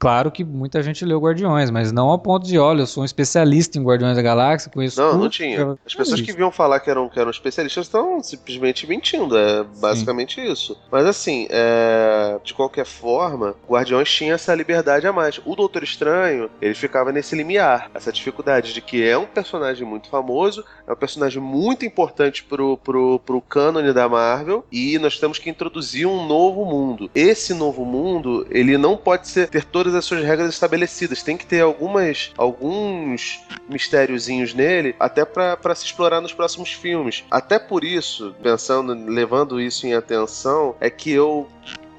Claro que muita gente leu Guardiões, mas não ao ponto de, olha, eu sou um especialista em Guardiões da Galáxia, conheço Não, tudo, não tinha. As pessoas que vinham falar que eram, que eram especialistas estão simplesmente mentindo, é basicamente Sim. isso. Mas assim, é... de qualquer forma, Guardiões tinha essa liberdade a mais. O Doutor Estranho, ele ficava nesse limiar, essa dificuldade de que é um personagem muito famoso, é um personagem muito importante pro, pro, pro cânone da Marvel, e nós temos que introduzir um novo mundo. Esse novo mundo, ele não pode ser, ter todas todas as suas regras estabelecidas. Tem que ter algumas alguns mistériozinhos nele, até para se explorar nos próximos filmes. Até por isso, pensando, levando isso em atenção, é que eu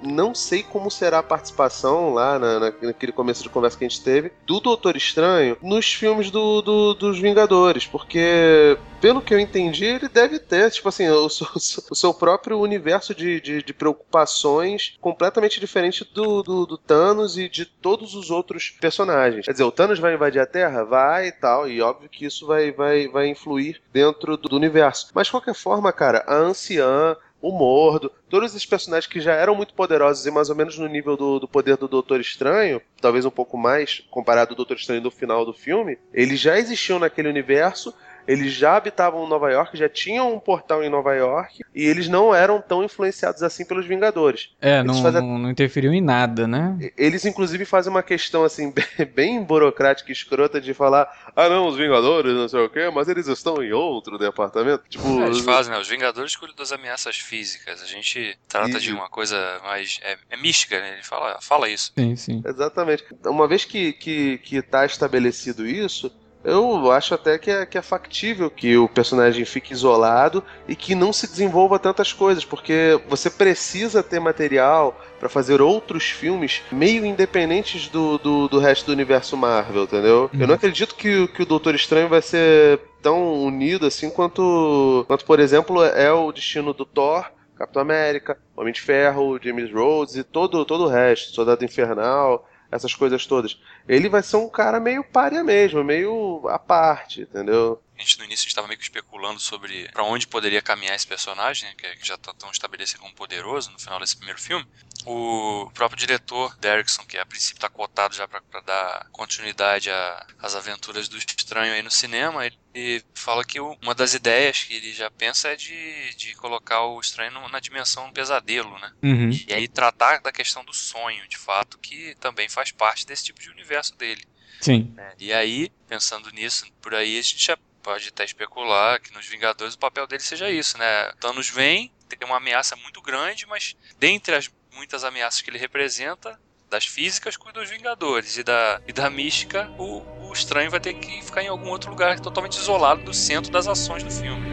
não sei como será a participação lá na, naquele começo de conversa que a gente teve do Doutor Estranho nos filmes do, do, dos Vingadores, porque pelo que eu entendi, ele deve ter, tipo assim, o seu, o seu próprio universo de, de, de, preocupações completamente diferente do, do, do, Thanos e de todos os outros personagens. Quer dizer, o Thanos vai invadir a Terra? Vai e tal, e óbvio que isso vai, vai, vai influir dentro do, do universo. Mas, de qualquer forma, cara, a anciã, o Mordo, todos esses personagens que já eram muito poderosos e mais ou menos no nível do, do poder do Doutor Estranho, talvez um pouco mais comparado ao Doutor Estranho do final do filme, eles já existiam naquele universo eles já habitavam em Nova York, já tinham um portal em Nova York, e eles não eram tão influenciados assim pelos Vingadores. É, não, fazem... não, interferiu em nada, né? Eles, inclusive, fazem uma questão, assim, bem, burocrática e escrota de falar: ah, não, os Vingadores, não sei o quê, mas eles estão em outro departamento. Tipo, é, eles fazem, né? Os Vingadores cuidam das ameaças físicas. A gente trata e... de uma coisa mais. É, é, mística, né? Ele fala, fala isso. Sim, sim. Exatamente. Uma vez que, que, que tá estabelecido isso, eu acho até que é, que é factível que o personagem fique isolado e que não se desenvolva tantas coisas, porque você precisa ter material para fazer outros filmes meio independentes do, do, do, resto do universo Marvel, entendeu? Uhum. Eu não acredito que, que o Doutor Estranho vai ser tão unido assim quanto, quanto por exemplo, é o destino do Thor Capitão América, Homem de Ferro, James Rhodes e todo, todo o resto, Soldado Infernal essas coisas todas. Ele vai ser um cara meio párea mesmo, meio à parte, entendeu? A gente no início estava meio que especulando sobre para onde poderia caminhar esse personagem, né, que já está tão estabelecido como poderoso no final desse primeiro filme. O próprio diretor Derrickson, que a princípio está cotado já para dar continuidade às aventuras do Estranho aí no cinema, ele fala que uma das ideias que ele já pensa é de, de colocar o Estranho na dimensão do pesadelo, né? Uhum. E aí tratar da questão do sonho, de fato, que também faz parte desse tipo de universo dele. Sim. É, e aí, pensando nisso, por aí a gente já pode até especular que nos Vingadores o papel dele seja isso, né? Thanos vem, tem uma ameaça muito grande, mas dentre as muitas ameaças que ele representa, das físicas cuida dos Vingadores e da, e da mística, o, o estranho vai ter que ficar em algum outro lugar totalmente isolado do centro das ações do filme.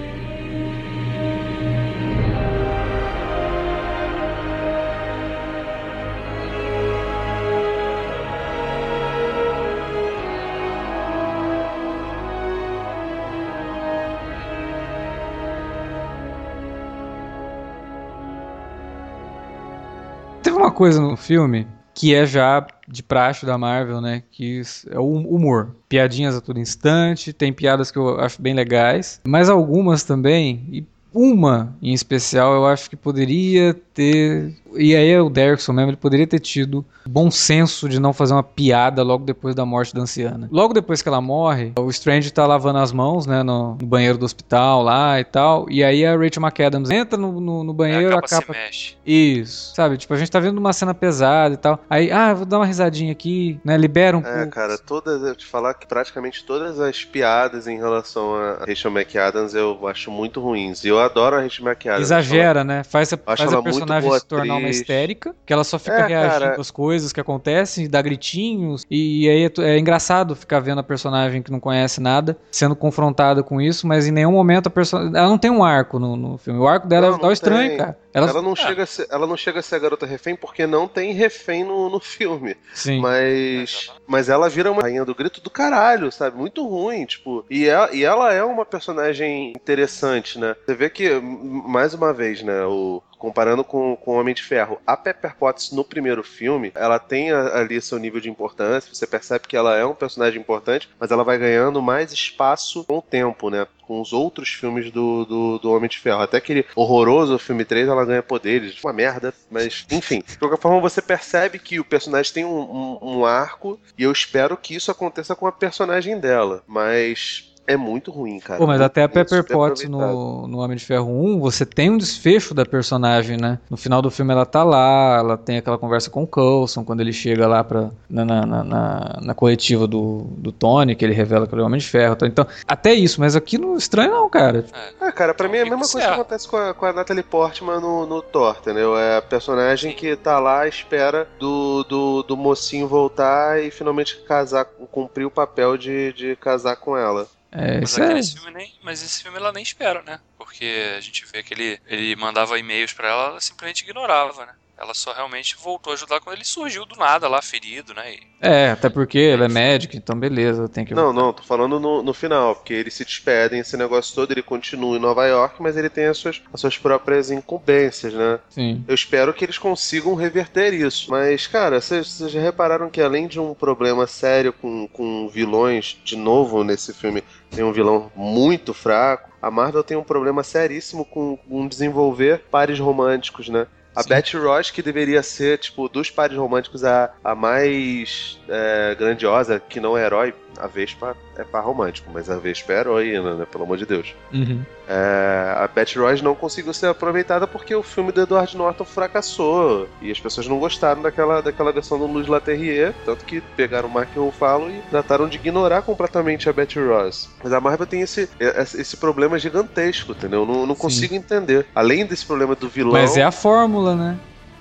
Coisa no filme que é já de praxe da Marvel, né? Que é o humor. Piadinhas a todo instante, tem piadas que eu acho bem legais, mas algumas também, e uma em especial eu acho que poderia ter E aí o Derrickson mesmo, ele poderia ter tido bom senso de não fazer uma piada logo depois da morte da anciana. Logo depois que ela morre, o Strange tá lavando as mãos, né, no, no banheiro do hospital lá e tal. E aí a Rachel McAdams entra no, no, no banheiro, a a capa, mexe. Isso, sabe? Tipo, a gente tá vendo uma cena pesada e tal. Aí, ah, vou dar uma risadinha aqui, né? Libera um É, pouco. cara, todas, eu te falar que praticamente todas as piadas em relação a Rachel McAdams eu acho muito ruins. E eu adoro a Rachel McAdams. Exagera, né? Faz a, faz a personagem se tornar uma atriz. histérica, que ela só fica É, reagindo cara. às coisas que acontecem, dá gritinhos, e aí é, é engraçado ficar vendo a personagem que não conhece nada sendo confrontada com isso, mas em nenhum momento a personagem. Ela não tem um arco no, no filme. O arco dela Não, é não o estranho, cara. Ela, Ela, não chega a ser, ela não chega a ser a garota refém porque não tem refém no, no filme. Sim. Mas, mas ela vira uma rainha do grito do caralho, sabe? Muito ruim, tipo. E ela, e ela é uma personagem interessante, né? Você vê que, mais uma vez, né? O, comparando com, com o Homem de Ferro, a Pepper Potts no primeiro filme, ela tem ali seu nível de importância, você percebe que ela é um personagem importante, mas ela vai ganhando mais espaço com o tempo, né? Com os outros filmes do, do, do Homem de Ferro. Até aquele horroroso filme 3, ela ganha poderes. Uma merda, mas enfim. De qualquer forma, você percebe que o personagem tem um, um, um arco, e eu espero que isso aconteça com a personagem dela. Mas é muito ruim, cara. Pô, mas até a ruim, Pepper Potts no, no Homem de Ferro 1, você tem um desfecho da personagem, né? No final do filme ela tá lá, ela tem aquela conversa com o Coulson, quando ele chega lá pra, na, na, na, na- na coletiva do, do Tony, que ele revela que ele é o Homem de Ferro. tá? Então, até isso, mas aqui no estranho não, cara. Ah, cara, pra mim é a mesma coisa é. que acontece com a, com a Natalie Portman no, no Thor, entendeu? É a personagem que tá lá à espera do, do, do mocinho voltar e finalmente casar, cumprir o papel de, de casar com ela. É, Mas, aqui é... filme nem, mas esse filme ela nem espera, né? Porque a gente vê que ele, ele mandava e-mails pra ela, ela simplesmente ignorava, né? Ela só realmente voltou a ajudar quando ele surgiu do nada lá, ferido, né? E- É, até porque ele é médico, então beleza, tem que... Não, não, tô falando no, no final, porque eles se despedem, esse negócio todo, ele continua em Nova York, mas ele tem as suas, as suas próprias incumbências, né? Sim. Eu espero que eles consigam reverter isso. Mas, cara, vocês vocês já repararam que além de um problema sério com, com vilões, de novo nesse filme, tem um vilão muito fraco, a Marvel tem um problema seríssimo com, com desenvolver pares românticos, né? A Sim. Betty Ross, que deveria ser, tipo, dos pares românticos, a, a mais é, grandiosa, que não é herói, a Vespa é par romântico, mas a Vespa é heroína, né? Pelo amor de Deus. Uhum. É, a Betty Ross não conseguiu ser aproveitada porque o filme do Edward Norton fracassou e as pessoas não gostaram daquela, daquela versão do Luz Laterrier, tanto que pegaram o Mark Ruffalo e trataram de ignorar completamente a Betty Ross. Mas a Marvel tem esse, esse esse problema gigantesco, entendeu? Eu Não, não consigo entender. Além desse problema do vilão. Mas é a fórmula, né?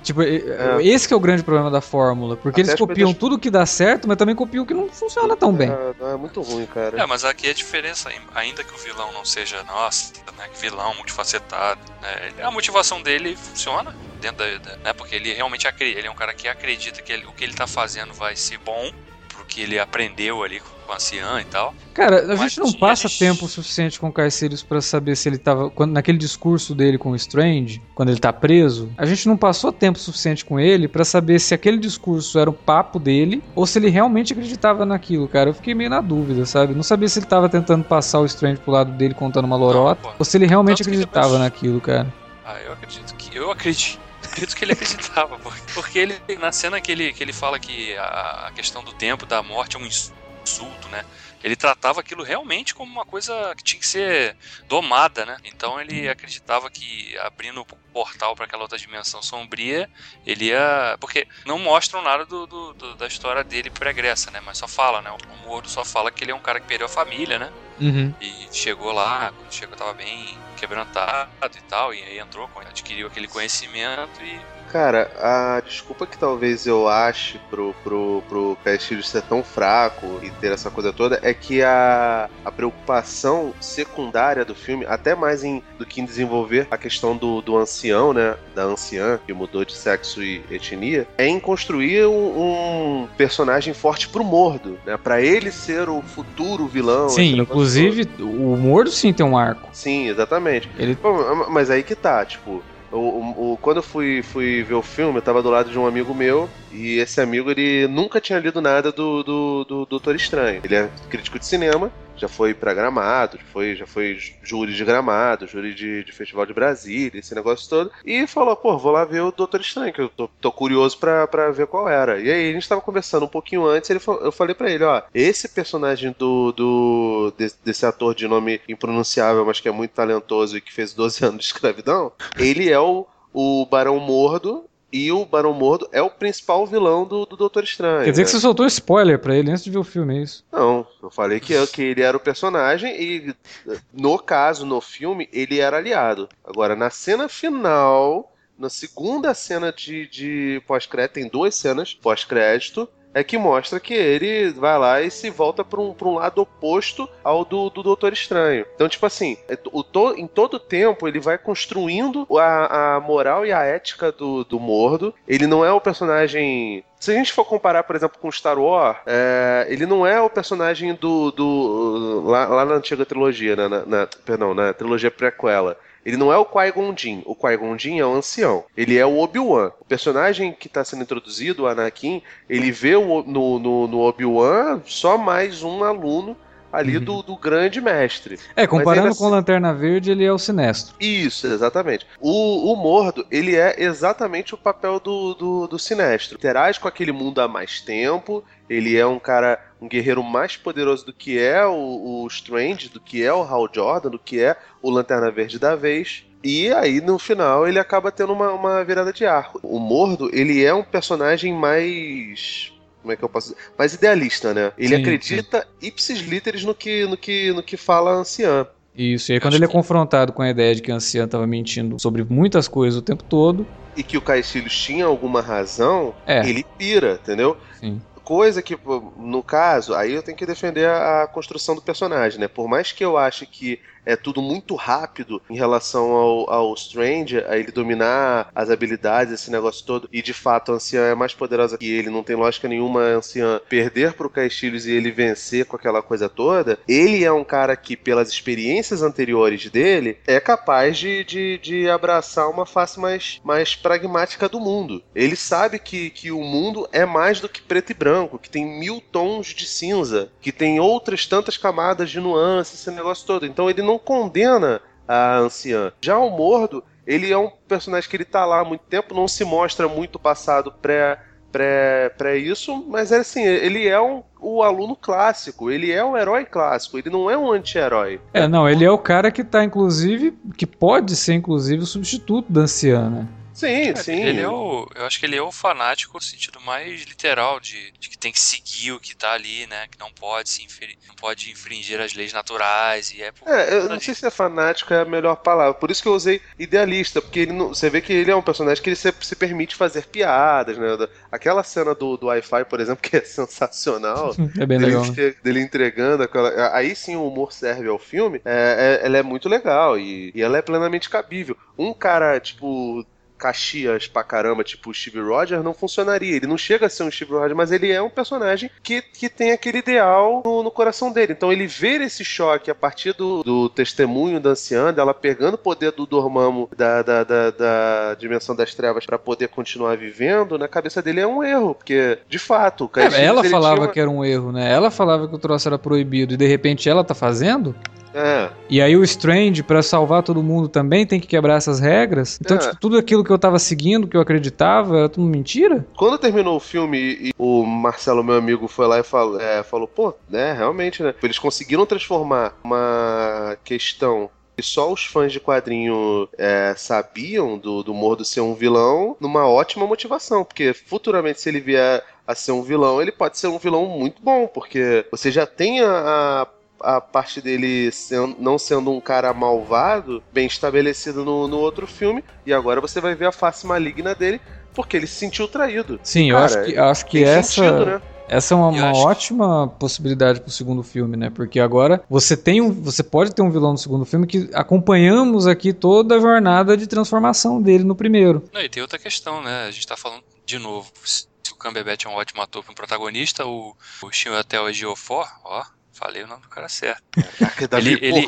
Tipo, e- É. esse que é o grande problema da fórmula. Porque Até eles copiam tudo que dá certo, mas também copiam o que não funciona tão bem. É, é muito ruim, cara. É, mas aqui a diferença, ainda que o vilão não seja, nossa, né, que vilão multifacetado, né, a motivação dele funciona dentro da, da- né, porque ele realmente acredita, ele é um cara que acredita que ele- o que ele tá fazendo vai ser bom, porque ele aprendeu ali com a Cian e tal. Cara, a gente não passa tempo suficiente com o Caecilius pra saber se ele tava. Quando, naquele discurso dele com o Strange, quando ele tá preso, a gente não passou tempo suficiente com ele pra saber se aquele discurso era o papo dele ou se ele realmente acreditava naquilo, cara. Eu fiquei meio na dúvida, sabe? Não sabia se ele tava tentando passar o Strange pro lado dele contando uma lorota Não, ou se ele realmente que acreditava depois- naquilo, cara. Ah, eu acredito que. Eu acredito. Acredito que ele acreditava, porque, ele, na cena que ele, que ele fala que a, questão do tempo, da morte é um insulto, né? Ele tratava aquilo realmente como uma coisa que tinha que ser domada, né? Então ele acreditava que abrindo o portal para aquela outra dimensão sombria, ele ia. Porque não mostram nada do, do- do- da história dele pregressa, né? Mas só fala, né? O Mordo só fala que ele é um cara que perdeu a família, né? Uhum. E chegou lá, quando chegou tava bem quebrantado e tal, e aí entrou, adquiriu aquele conhecimento e. Cara, a desculpa que talvez eu ache pro, pro, pro Castilho ser tão fraco e ter essa coisa toda é que a, a preocupação secundária do filme, até mais em, do que em desenvolver a questão do, do ancião, né? Da anciã, que mudou de sexo e etnia, é em construir um, um personagem forte pro Mordo, né? Pra ele ser o futuro vilão. Sim, inclusive o Mordo sim tem um arco. Sim, exatamente. Ele mas aí que tá, tipo, o, o- o- quando eu fui, fui ver o filme, eu tava do lado de um amigo meu E esse amigo, ele nunca tinha lido nada do, do, do Doutor Estranho. Ele é crítico de cinema, já foi pra Gramado, já foi, já foi júri de Gramado, júri de, de Festival de Brasília, esse negócio todo. E falou, pô, vou lá ver o Doutor Estranho, que eu tô, tô curioso pra, pra ver qual era. E aí a gente tava conversando um pouquinho antes, ele, eu falei pra ele, ó, esse personagem do, do desse, desse ator de nome impronunciável, mas que é muito talentoso e que fez 12 anos de escravidão, ele é o o Barão Mordo e o Barão Mordo é o principal vilão do, do Doutor Estranho. Quer dizer né? que você soltou spoiler pra ele antes de ver o filme, é isso? Não, eu falei que, que ele era o personagem e, no caso, no filme, ele era aliado. Agora, na cena final, na segunda cena de, de pós-crédito, tem duas cenas pós-crédito, é que mostra que ele vai lá e se volta para um, um lado oposto ao do, do Doutor Estranho. Então, tipo assim, é, o to, em todo tempo ele vai construindo a, a moral e a ética do, do Mordo. Ele não é o personagem se a gente for comparar, por exemplo, com Star Wars, é, ele não é o personagem do. do lá, lá na antiga trilogia, né, na, na, perdão, na trilogia prequela. Ele não é o Qui-Gon Jinn. O Qui-Gon Jinn é o ancião. Ele é o Obi-Wan. O personagem que está sendo introduzido, o Anakin, ele vê o, no, no, no Obi-Wan só mais um aluno ali uhum. do, do, grande mestre. É, comparando com o Lanterna Verde, ele é o sinestro. Isso, exatamente. O, o Mordo, ele é exatamente o papel do, do, do sinestro. Interage com aquele mundo há mais tempo, ele é um cara, um guerreiro mais poderoso do que é o, o Strange, do que é o Hal Jordan, do que é o Lanterna Verde da vez. E aí, no final, ele acaba tendo uma, uma virada de arco. O Mordo, ele é um personagem mais como é que eu posso dizer? Mais idealista, né? Ele sim, acredita sim. ipsis literis no que, no que, no que fala a anciã. Isso, e aí quando ele é confrontado com a ideia de que a anciã estava mentindo sobre muitas coisas o tempo todo. E que o Caecilius tinha alguma razão, é. ele pira, entendeu? Sim coisa que, no caso, aí eu tenho que defender a, construção do personagem, né? Por mais que eu ache que é tudo muito rápido em relação ao, ao Strange, a ele dominar as habilidades, esse negócio todo, e de fato a anciã é mais poderosa que ele, não tem lógica nenhuma a anciã perder pro Caestilhos e ele vencer com aquela coisa toda. Ele é um cara que, pelas experiências anteriores dele, é capaz de, de, de abraçar uma face mais, mais pragmática do mundo. Ele sabe que, que o mundo é mais do que preto e branco, que tem mil tons de cinza, que tem outras tantas camadas de nuances, esse negócio todo. Então ele não não condena a anciã. Já o Mordo, ele é um personagem que ele tá lá há muito tempo, não se mostra muito passado pré pré, pré isso, mas é assim, ele é um, o aluno clássico, ele é um herói clássico, ele não é um anti-herói. É, não, ele é o cara que tá, inclusive, que pode ser, inclusive, o substituto da anciã, né? Sim, é, sim. Ele é o, eu acho que ele é o fanático no sentido mais literal de, de que tem que seguir o que tá ali, né? Que não pode se inferir, não pode infringir as leis naturais e é. Por é, eu não sei se é fanático é a melhor palavra. Por isso que eu usei idealista, porque ele não, você vê que ele é um personagem que ele se, se permite fazer piadas, né? Aquela cena do, do Wi-Fi, por exemplo, que é sensacional. é bem legal. Dele, dele entregando aquela. Aí sim o humor serve ao filme. É, é, ela é muito legal e, e ela é plenamente cabível. Um cara, tipo Caxias pra caramba, tipo o Steve Rogers, não funcionaria. Ele não chega a ser um Steve Rogers, mas ele é um personagem que, que tem aquele ideal no, no coração dele. Então ele ver esse choque a partir do, do testemunho da anciã, dela pegando o poder do Dormammu da, da, da, da dimensão das trevas para poder continuar vivendo, na cabeça dele é um erro, porque de fato. É, ela falava uma... que era um erro, né? Ela falava que o troço era proibido e de repente ela tá fazendo? É. E aí o Strange, para salvar todo mundo, também tem que quebrar essas regras. Então, é. tipo, tudo aquilo que eu tava seguindo, que eu acreditava, era tudo mentira? Quando terminou o filme e o Marcelo, meu amigo, foi lá e falou, é, falou pô, né, realmente, né? Eles conseguiram transformar uma questão que só os fãs de quadrinho é, sabiam do, do Mordo ser um vilão numa ótima motivação, porque futuramente se ele vier a ser um vilão, ele pode ser um vilão muito bom, porque você já tem a, a a parte dele sendo, não sendo um cara malvado, bem estabelecido no, no outro filme, e agora você vai ver a face maligna dele, porque ele se sentiu traído. Sim, cara, eu acho que, acho que essa. Sentido, né? Essa é uma, uma ótima que... possibilidade pro segundo filme, né? Porque agora você tem um, você pode ter um vilão no segundo filme que acompanhamos aqui toda a jornada de transformação dele no primeiro. Não, e tem outra questão, né? A gente tá falando de novo. Se o Cumberbatch é um ótimo ator para um protagonista, o, o Chiwetel Ejiofor, ó, Falei o nome do cara certo. ele, ele,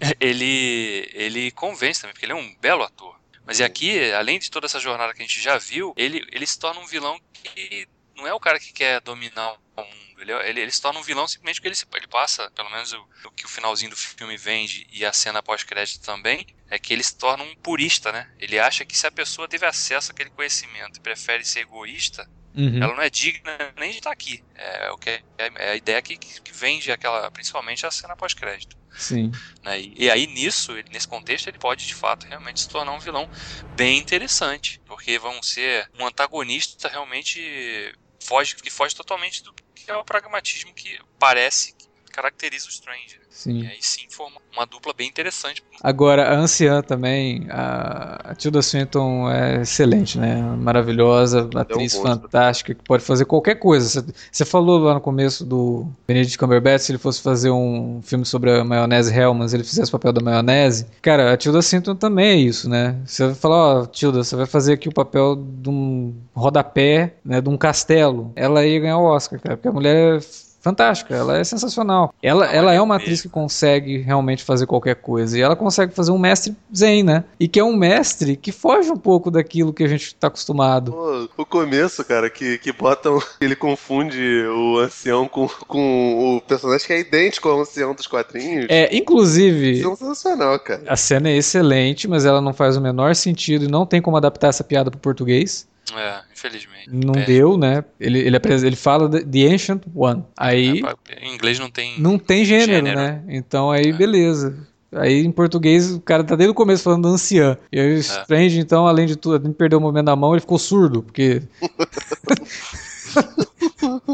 ele, ele convence também, porque ele é um belo ator. Mas e aqui, além de toda essa jornada que a gente já viu, ele, ele se torna um vilão que não é o cara que quer dominar o mundo. Ele, ele, ele se torna um vilão simplesmente porque ele, se, ele passa, pelo menos o, o que o finalzinho do filme vende e a cena pós-crédito também, é que ele se torna um purista, né? Ele acha que se a pessoa teve acesso àquele conhecimento e prefere ser egoísta, Uhum. Ela não é digna nem de estar aqui. É, o que é, é a ideia que, que vende aquela, principalmente a cena pós-crédito. Sim. Né? E, e, aí nisso, nesse contexto, ele pode de fato realmente se tornar um vilão bem interessante, porque vão ser um antagonista realmente foge que foge totalmente do que é o pragmatismo que parece caracteriza o Strange. Sim. E aí sim forma uma dupla bem interessante. Agora, a anciã também, a, a Tilda Swinton é excelente, né? Maravilhosa, atriz fantástica, que pode fazer qualquer coisa. Você falou lá no começo do Benedict Cumberbatch, se ele fosse fazer um filme sobre a maionese Hellmann's, ele fizesse o papel da maionese. Cara, a Tilda Swinton também é isso, né? Você vai falar, ó, oh, Tilda, você vai fazer aqui o papel de um rodapé, né, de um castelo. Ela ia ganhar o Oscar, cara, porque a mulher é fantástica, ela é sensacional. Ela, ela é uma atriz que consegue realmente fazer qualquer coisa. E ela consegue fazer um mestre zen, né? E que é um mestre que foge um pouco daquilo que a gente tá acostumado. Pô, o começo, cara, que, que botam. Ele confunde o ancião com, com o personagem que é idêntico ao ancião dos quadrinhos. É, inclusive. É sensacional, cara. A cena é excelente, mas ela não faz o menor sentido e não tem como adaptar essa piada pro português. É, infelizmente. Não deu, né? Ele, ele, ele fala The Ancient One. Aí. É, em inglês não tem. Não tem gênero, gênero. né? Então aí, é. beleza. Aí em português o cara tá desde o começo falando anciã. E aí o é. Strange, então, além de tudo, além de perder o momento da mão, ele ficou surdo, porque.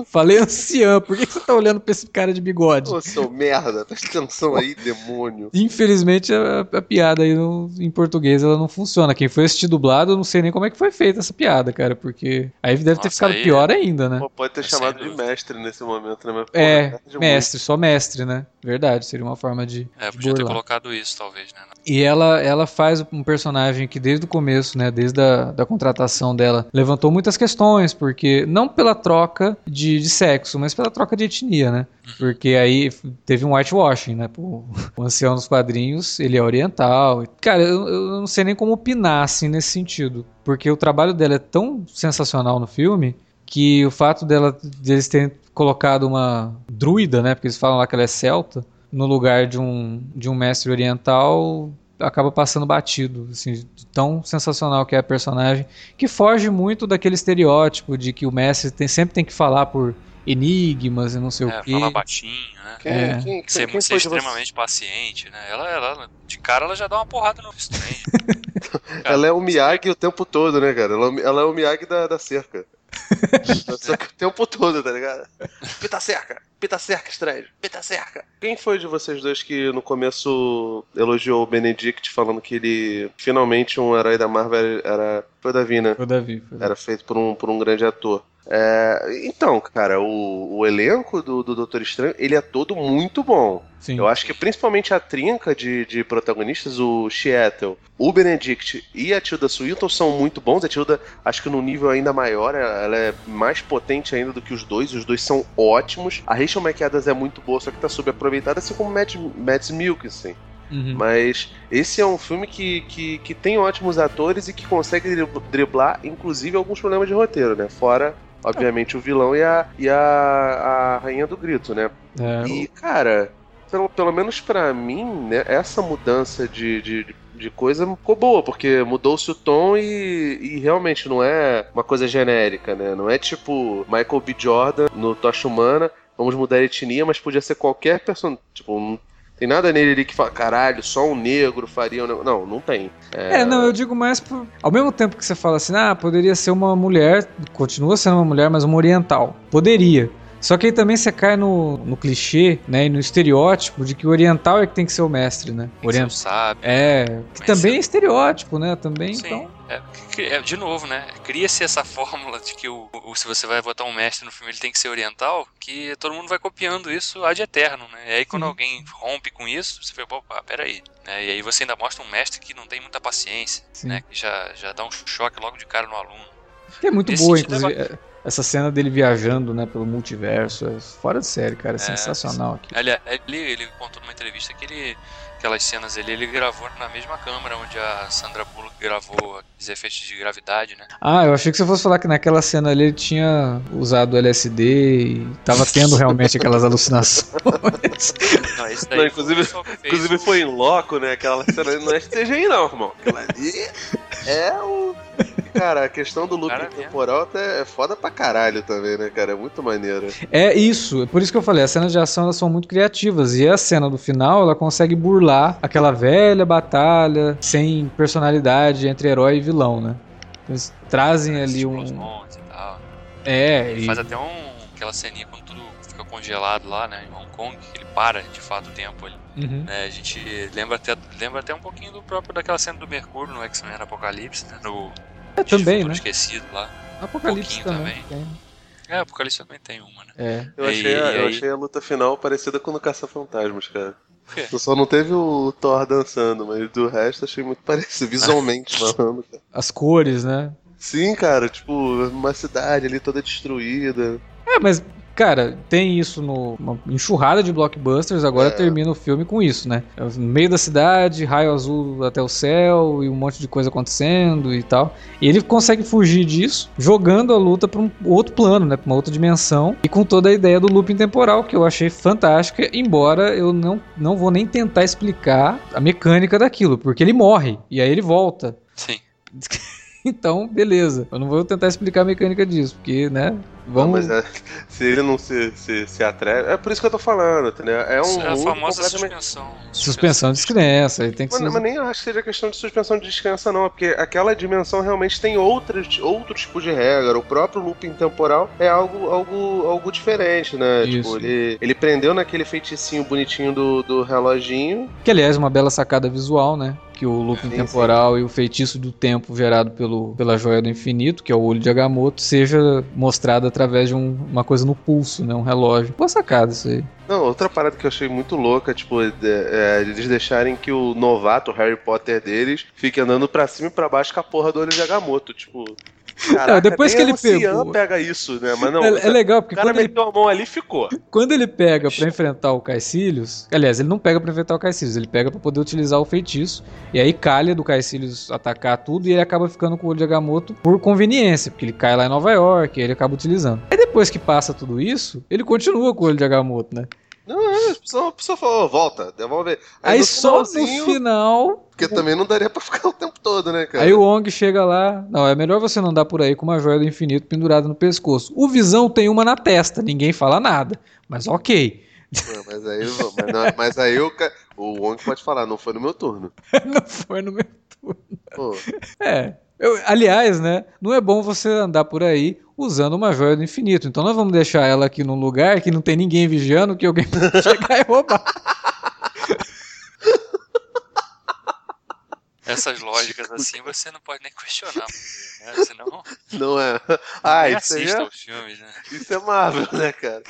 Falei anciã, por que você tá olhando pra esse cara de bigode? Ô, seu merda, presta atenção aí, demônio. Infelizmente, a, a piada aí no, em português ela não funciona. Quem foi assistir dublado, eu não sei nem como é que foi feita essa piada, cara, porque aí deve Nossa, ter ficado aí, pior ainda, né? Pô, pode ter chamado de mestre nesse momento, né? Mas, porra, é, mestre, muito. só mestre, né? Verdade, seria uma forma de. É, podia ter colocado isso, talvez, né? E ela, ela faz um personagem que desde o começo, né, desde a da contratação dela, levantou muitas questões, porque não pela troca de, de sexo, mas pela troca de etnia, né? Uhum. Porque aí teve um whitewashing, né? Pô, o ancião dos quadrinhos, ele é oriental. Cara, eu, eu não sei nem como opinar, assim, nesse sentido. Porque o trabalho dela é tão sensacional no filme que o fato dela deles terem colocado uma druida, né? Porque eles falam lá que ela é celta, no lugar de um, de um mestre oriental acaba passando batido, assim, tão sensacional que é a personagem, que foge muito daquele estereótipo de que o mestre tem, sempre tem que falar por enigmas e não sei é, o quê. Falar baixinho, né? Quem, é. quem, quem, ser, quem ser extremamente você? paciente, né? Ela, ela, de cara, ela já dá uma porrada no Strange. ela é o Miyagi o tempo todo, né, cara? Ela, ela é o Miyagi da, da cerca. Só que o tempo todo, tá ligado? Pita cerca, pita cerca, estranho, pita cerca. Quem foi de vocês dois que no começo elogiou o Benedict falando que ele finalmente um herói da Marvel era. Foi o Davi, né? Foi o Davi. Foi. Era feito por um, por um grande ator. É, então, cara, o, o elenco do, do, Doutor Estranho, ele é todo muito bom. Sim. Eu acho que principalmente a trinca de, de protagonistas, o Seattle, o Benedict e a Tilda Swinton são muito bons. A Tilda, acho que no nível ainda maior, ela é mais potente ainda do que os dois. Os dois são ótimos. A Rachel McAdams é muito boa, só que tá subaproveitada, assim como Mads, Mads Mikkelsen. Uhum. Mas esse é um filme que, que, que tem ótimos atores e que consegue driblar, inclusive, alguns problemas de roteiro, né? Fora obviamente, o vilão e a, e a, a rainha do grito, né? É, e, cara, pelo, pelo menos para mim, né, essa mudança de, de, de coisa ficou boa, porque mudou-se o tom e, e, realmente não é uma coisa genérica, né? Não é tipo Michael B. Jordan no Tocha Humana, vamos mudar a etnia, mas podia ser qualquer personagem. Tipo, tem nada nele ali que fala, caralho, só um negro faria um Não, não tem. É... é, não, eu digo mais por... Ao mesmo tempo que você fala assim, ah, poderia ser uma mulher, continua sendo uma mulher, mas uma oriental. Poderia. Só que aí também você cai no, no clichê, né, e no estereótipo de que o oriental é que tem que ser o mestre, né? Oriental sabe. É, que também é estereótipo, né? Também, Sim. então. É, é, de novo, né? Cria-se essa fórmula de que o, o, se você vai botar um mestre no filme, ele tem que ser oriental, que todo mundo vai copiando isso ad eterno, né? E aí quando alguém rompe com isso, você fala, opa, peraí. Né? E aí você ainda mostra um mestre que não tem muita paciência, Sim. né? Que já, já dá um choque logo de cara no aluno. Que é muito boa, inclusive. É essa cena dele viajando, né, pelo multiverso, é fora de série, cara, é, é sensacional. Aqui. Ele, ele, ele contou numa entrevista que ele aquelas cenas ali, ele gravou na mesma câmera onde a Sandra Bullock gravou os efeitos de gravidade, né? Ah, eu achei que você fosse falar que naquela cena ali ele tinha usado LSD e tava tendo realmente aquelas alucinações. Não, esse daí não, inclusive, foi, inclusive foi em loco, né? Aquela cena não é CGI não, irmão. Aquela ali é o Cara, a questão do loop temporal até é foda pra caralho também, né, cara? É muito maneiro. É isso, por isso que eu falei, as cenas de ação elas são muito criativas. E a cena do final, ela consegue burlar aquela velha batalha sem personalidade entre herói e vilão, né? Eles trazem ali um. É, e... Faz até um. aquela ceninha quando tudo fica congelado lá, né? Em Hong Kong, que ele para de fato o tempo ali. Uhum. É, a gente lembra até, lembra até um pouquinho do próprio daquela cena do Mercúrio no X-Men Apocalipse, né? No, é, também, né? esquecido lá. Apocalipse um também. também. É, Apocalipse também tem uma, né? É. Eu, achei, a, eu achei a luta final parecida com o Caça-Fantasmas, cara. Só não teve o Thor dançando, mas do resto achei muito parecido, visualmente falando, cara. As cores, né? Sim, cara, tipo, uma cidade ali toda destruída. É, mas Cara, tem isso numa enxurrada de blockbusters, agora é. termina o filme com isso, né? É no meio da cidade, raio azul até o céu e um monte de coisa acontecendo e tal. E ele consegue fugir disso, jogando a luta para um outro plano, né? Pra uma outra dimensão. E com toda a ideia do looping temporal, que eu achei fantástica, embora eu não, não vou nem tentar explicar a mecânica daquilo, porque ele morre e aí ele volta. Sim. então, beleza. Eu não vou tentar explicar a mecânica disso, porque, né? Vamos... Não, mas é, se ele não se, se, se atreve. É por isso que eu tô falando, entendeu? É um. É a famosa completamente... suspensão. Suspensão de descrença. Tem que mas, ser... mas nem acho que seja questão de suspensão de descrença, não. É porque aquela dimensão realmente tem outros, outro tipo de regra. O próprio looping temporal é algo, algo, algo diferente, né? Tipo, isso. Tipo, ele, ele prendeu naquele feiticinho bonitinho do, do reloginho. Que, aliás, é uma bela sacada visual, né? Que o looping sim, temporal sim. e o feitiço do tempo gerado pelo, pela joia do infinito, que é o olho de Agamotto, seja mostrado através de um, uma coisa no pulso, né? Um relógio. Boa sacada isso aí. Não, outra parada que eu achei muito louca, tipo, é, é, eles deixarem que o novato, o Harry Potter deles, fique andando pra cima e pra baixo com a porra do olho de Agamotto, tipo... Caraca, não, depois que ele pegou. pega isso, né? Mas não. É, é legal porque o cara quando meteu ele... a mão ali ficou. Quando ele pega para enfrentar o Caecilius, aliás, ele não pega para enfrentar o Caecilius, ele pega para poder utilizar o feitiço e aí calha do Caecilius atacar tudo e ele acaba ficando com o olho de Agamotto por conveniência, porque ele cai lá em Nova York e ele acaba utilizando. Aí depois que passa tudo isso, ele continua com o olho de Agamotto, né? Não, é, a pessoa, a pessoa falou, volta, devolve. Aí, Aí no só no final. Porque também não daria pra ficar o tempo todo, né, cara? Aí o Ong chega lá. Não, é melhor você não dar por aí com uma joia do infinito pendurada no pescoço. O Visão tem uma na testa, ninguém fala nada. Mas ok. Não, mas aí, mas, não, mas aí o, o Wong pode falar, não foi no meu turno. não foi no meu turno. Pô. É. Eu, aliás, né? Não é bom você andar por aí usando uma joia do infinito. Então nós vamos deixar ela aqui num lugar que não tem ninguém vigiando, que alguém pode chegar e roubar. Essas lógicas assim você não pode nem questionar, né? Senão. Não é. Ah, isso é. Filmes, né? Isso é Marvel, né, cara?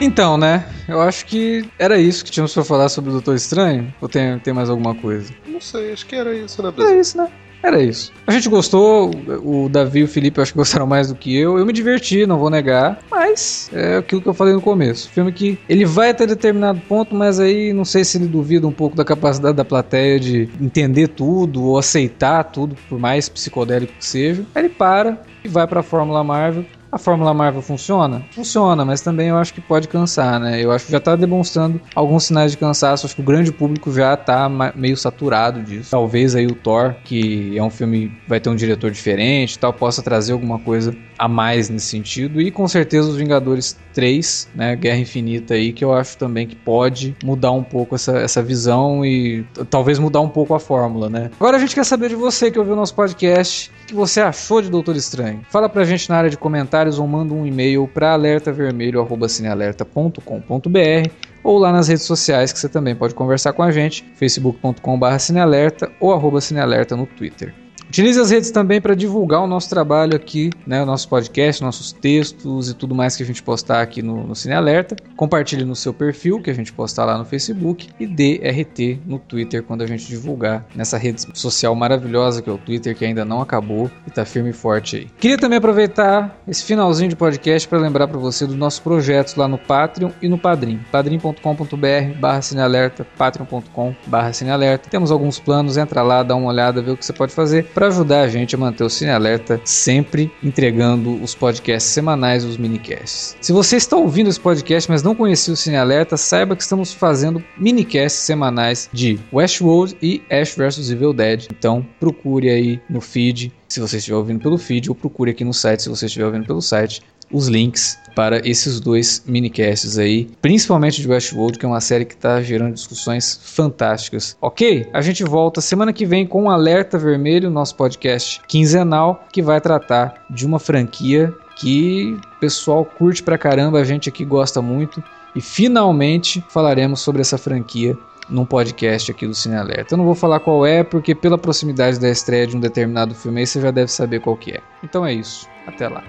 Então, né? Eu acho que era isso que tínhamos pra falar sobre o Doutor Estranho. Ou tem, tem mais alguma coisa? Não sei, acho que era isso, né, Brasil? Era isso, né? Era isso. A gente gostou, o Davi e o Felipe eu acho que gostaram mais do que eu. Eu me diverti, não vou negar. Mas é aquilo que eu falei no começo. Filme que ele vai até determinado ponto, mas aí não sei se ele duvida um pouco da capacidade da plateia de entender tudo ou aceitar tudo, por mais psicodélico que seja. Aí ele para e vai pra Fórmula Marvel a Fórmula Marvel funciona? Funciona, mas também eu acho que pode cansar, né? Eu acho que já tá demonstrando alguns sinais de cansaço. Acho que o grande público já tá meio saturado disso. Talvez aí o Thor, que é um filme vai ter um diretor diferente, tal, possa trazer alguma coisa a mais nesse sentido. E com certeza os Vingadores 3, né, Guerra Infinita aí, que eu acho também que pode mudar um pouco essa, essa visão e talvez mudar um pouco a fórmula, né? Agora a gente quer saber de você que ouviu o nosso podcast, o que você achou de Doutor Estranho? Fala pra gente na área de comentários comentários ou manda um e-mail para alertavermelho@cinealerta.com.br ou lá nas redes sociais que você também pode conversar com a gente, facebook.com/cinealerta ou arroba cinealerta no Twitter. Utilize as redes também para divulgar o nosso trabalho aqui, né, o nosso podcast, nossos textos e tudo mais que a gente postar aqui no, no Cine Alerta. Compartilhe no seu perfil, que a gente postar lá no Facebook, e dê RT no Twitter quando a gente divulgar nessa rede social maravilhosa que é o Twitter, que ainda não acabou e está firme e forte aí. Queria também aproveitar esse finalzinho de podcast para lembrar para você dos nossos projetos lá no Patreon e no Padrim. padrim.com.br barra cinealerta, patreon.com barra cinealerta. Temos alguns planos, entra lá, dá uma olhada, vê o que você pode fazer para ajudar a gente a manter o Cine Alerta sempre entregando os podcasts semanais, os minicasts. Se você está ouvindo esse podcast, mas não conhecia o Cine Alerta, saiba que estamos fazendo minicasts semanais de Westworld e Ash vs Evil Dead. Então procure aí no feed, se você estiver ouvindo pelo feed, ou procure aqui no site se você estiver ouvindo pelo site os links para esses dois minicasts aí, principalmente de Westworld, que é uma série que está gerando discussões fantásticas. Ok? A gente volta semana que vem com um Alerta Vermelho, nosso podcast quinzenal, que vai tratar de uma franquia que o pessoal curte pra caramba, a gente aqui gosta muito. E finalmente falaremos sobre essa franquia num podcast aqui do Cine Alerta. Eu não vou falar qual é, porque pela proximidade da estreia de um determinado filme aí você já deve saber qual que é. Então é isso. Até lá.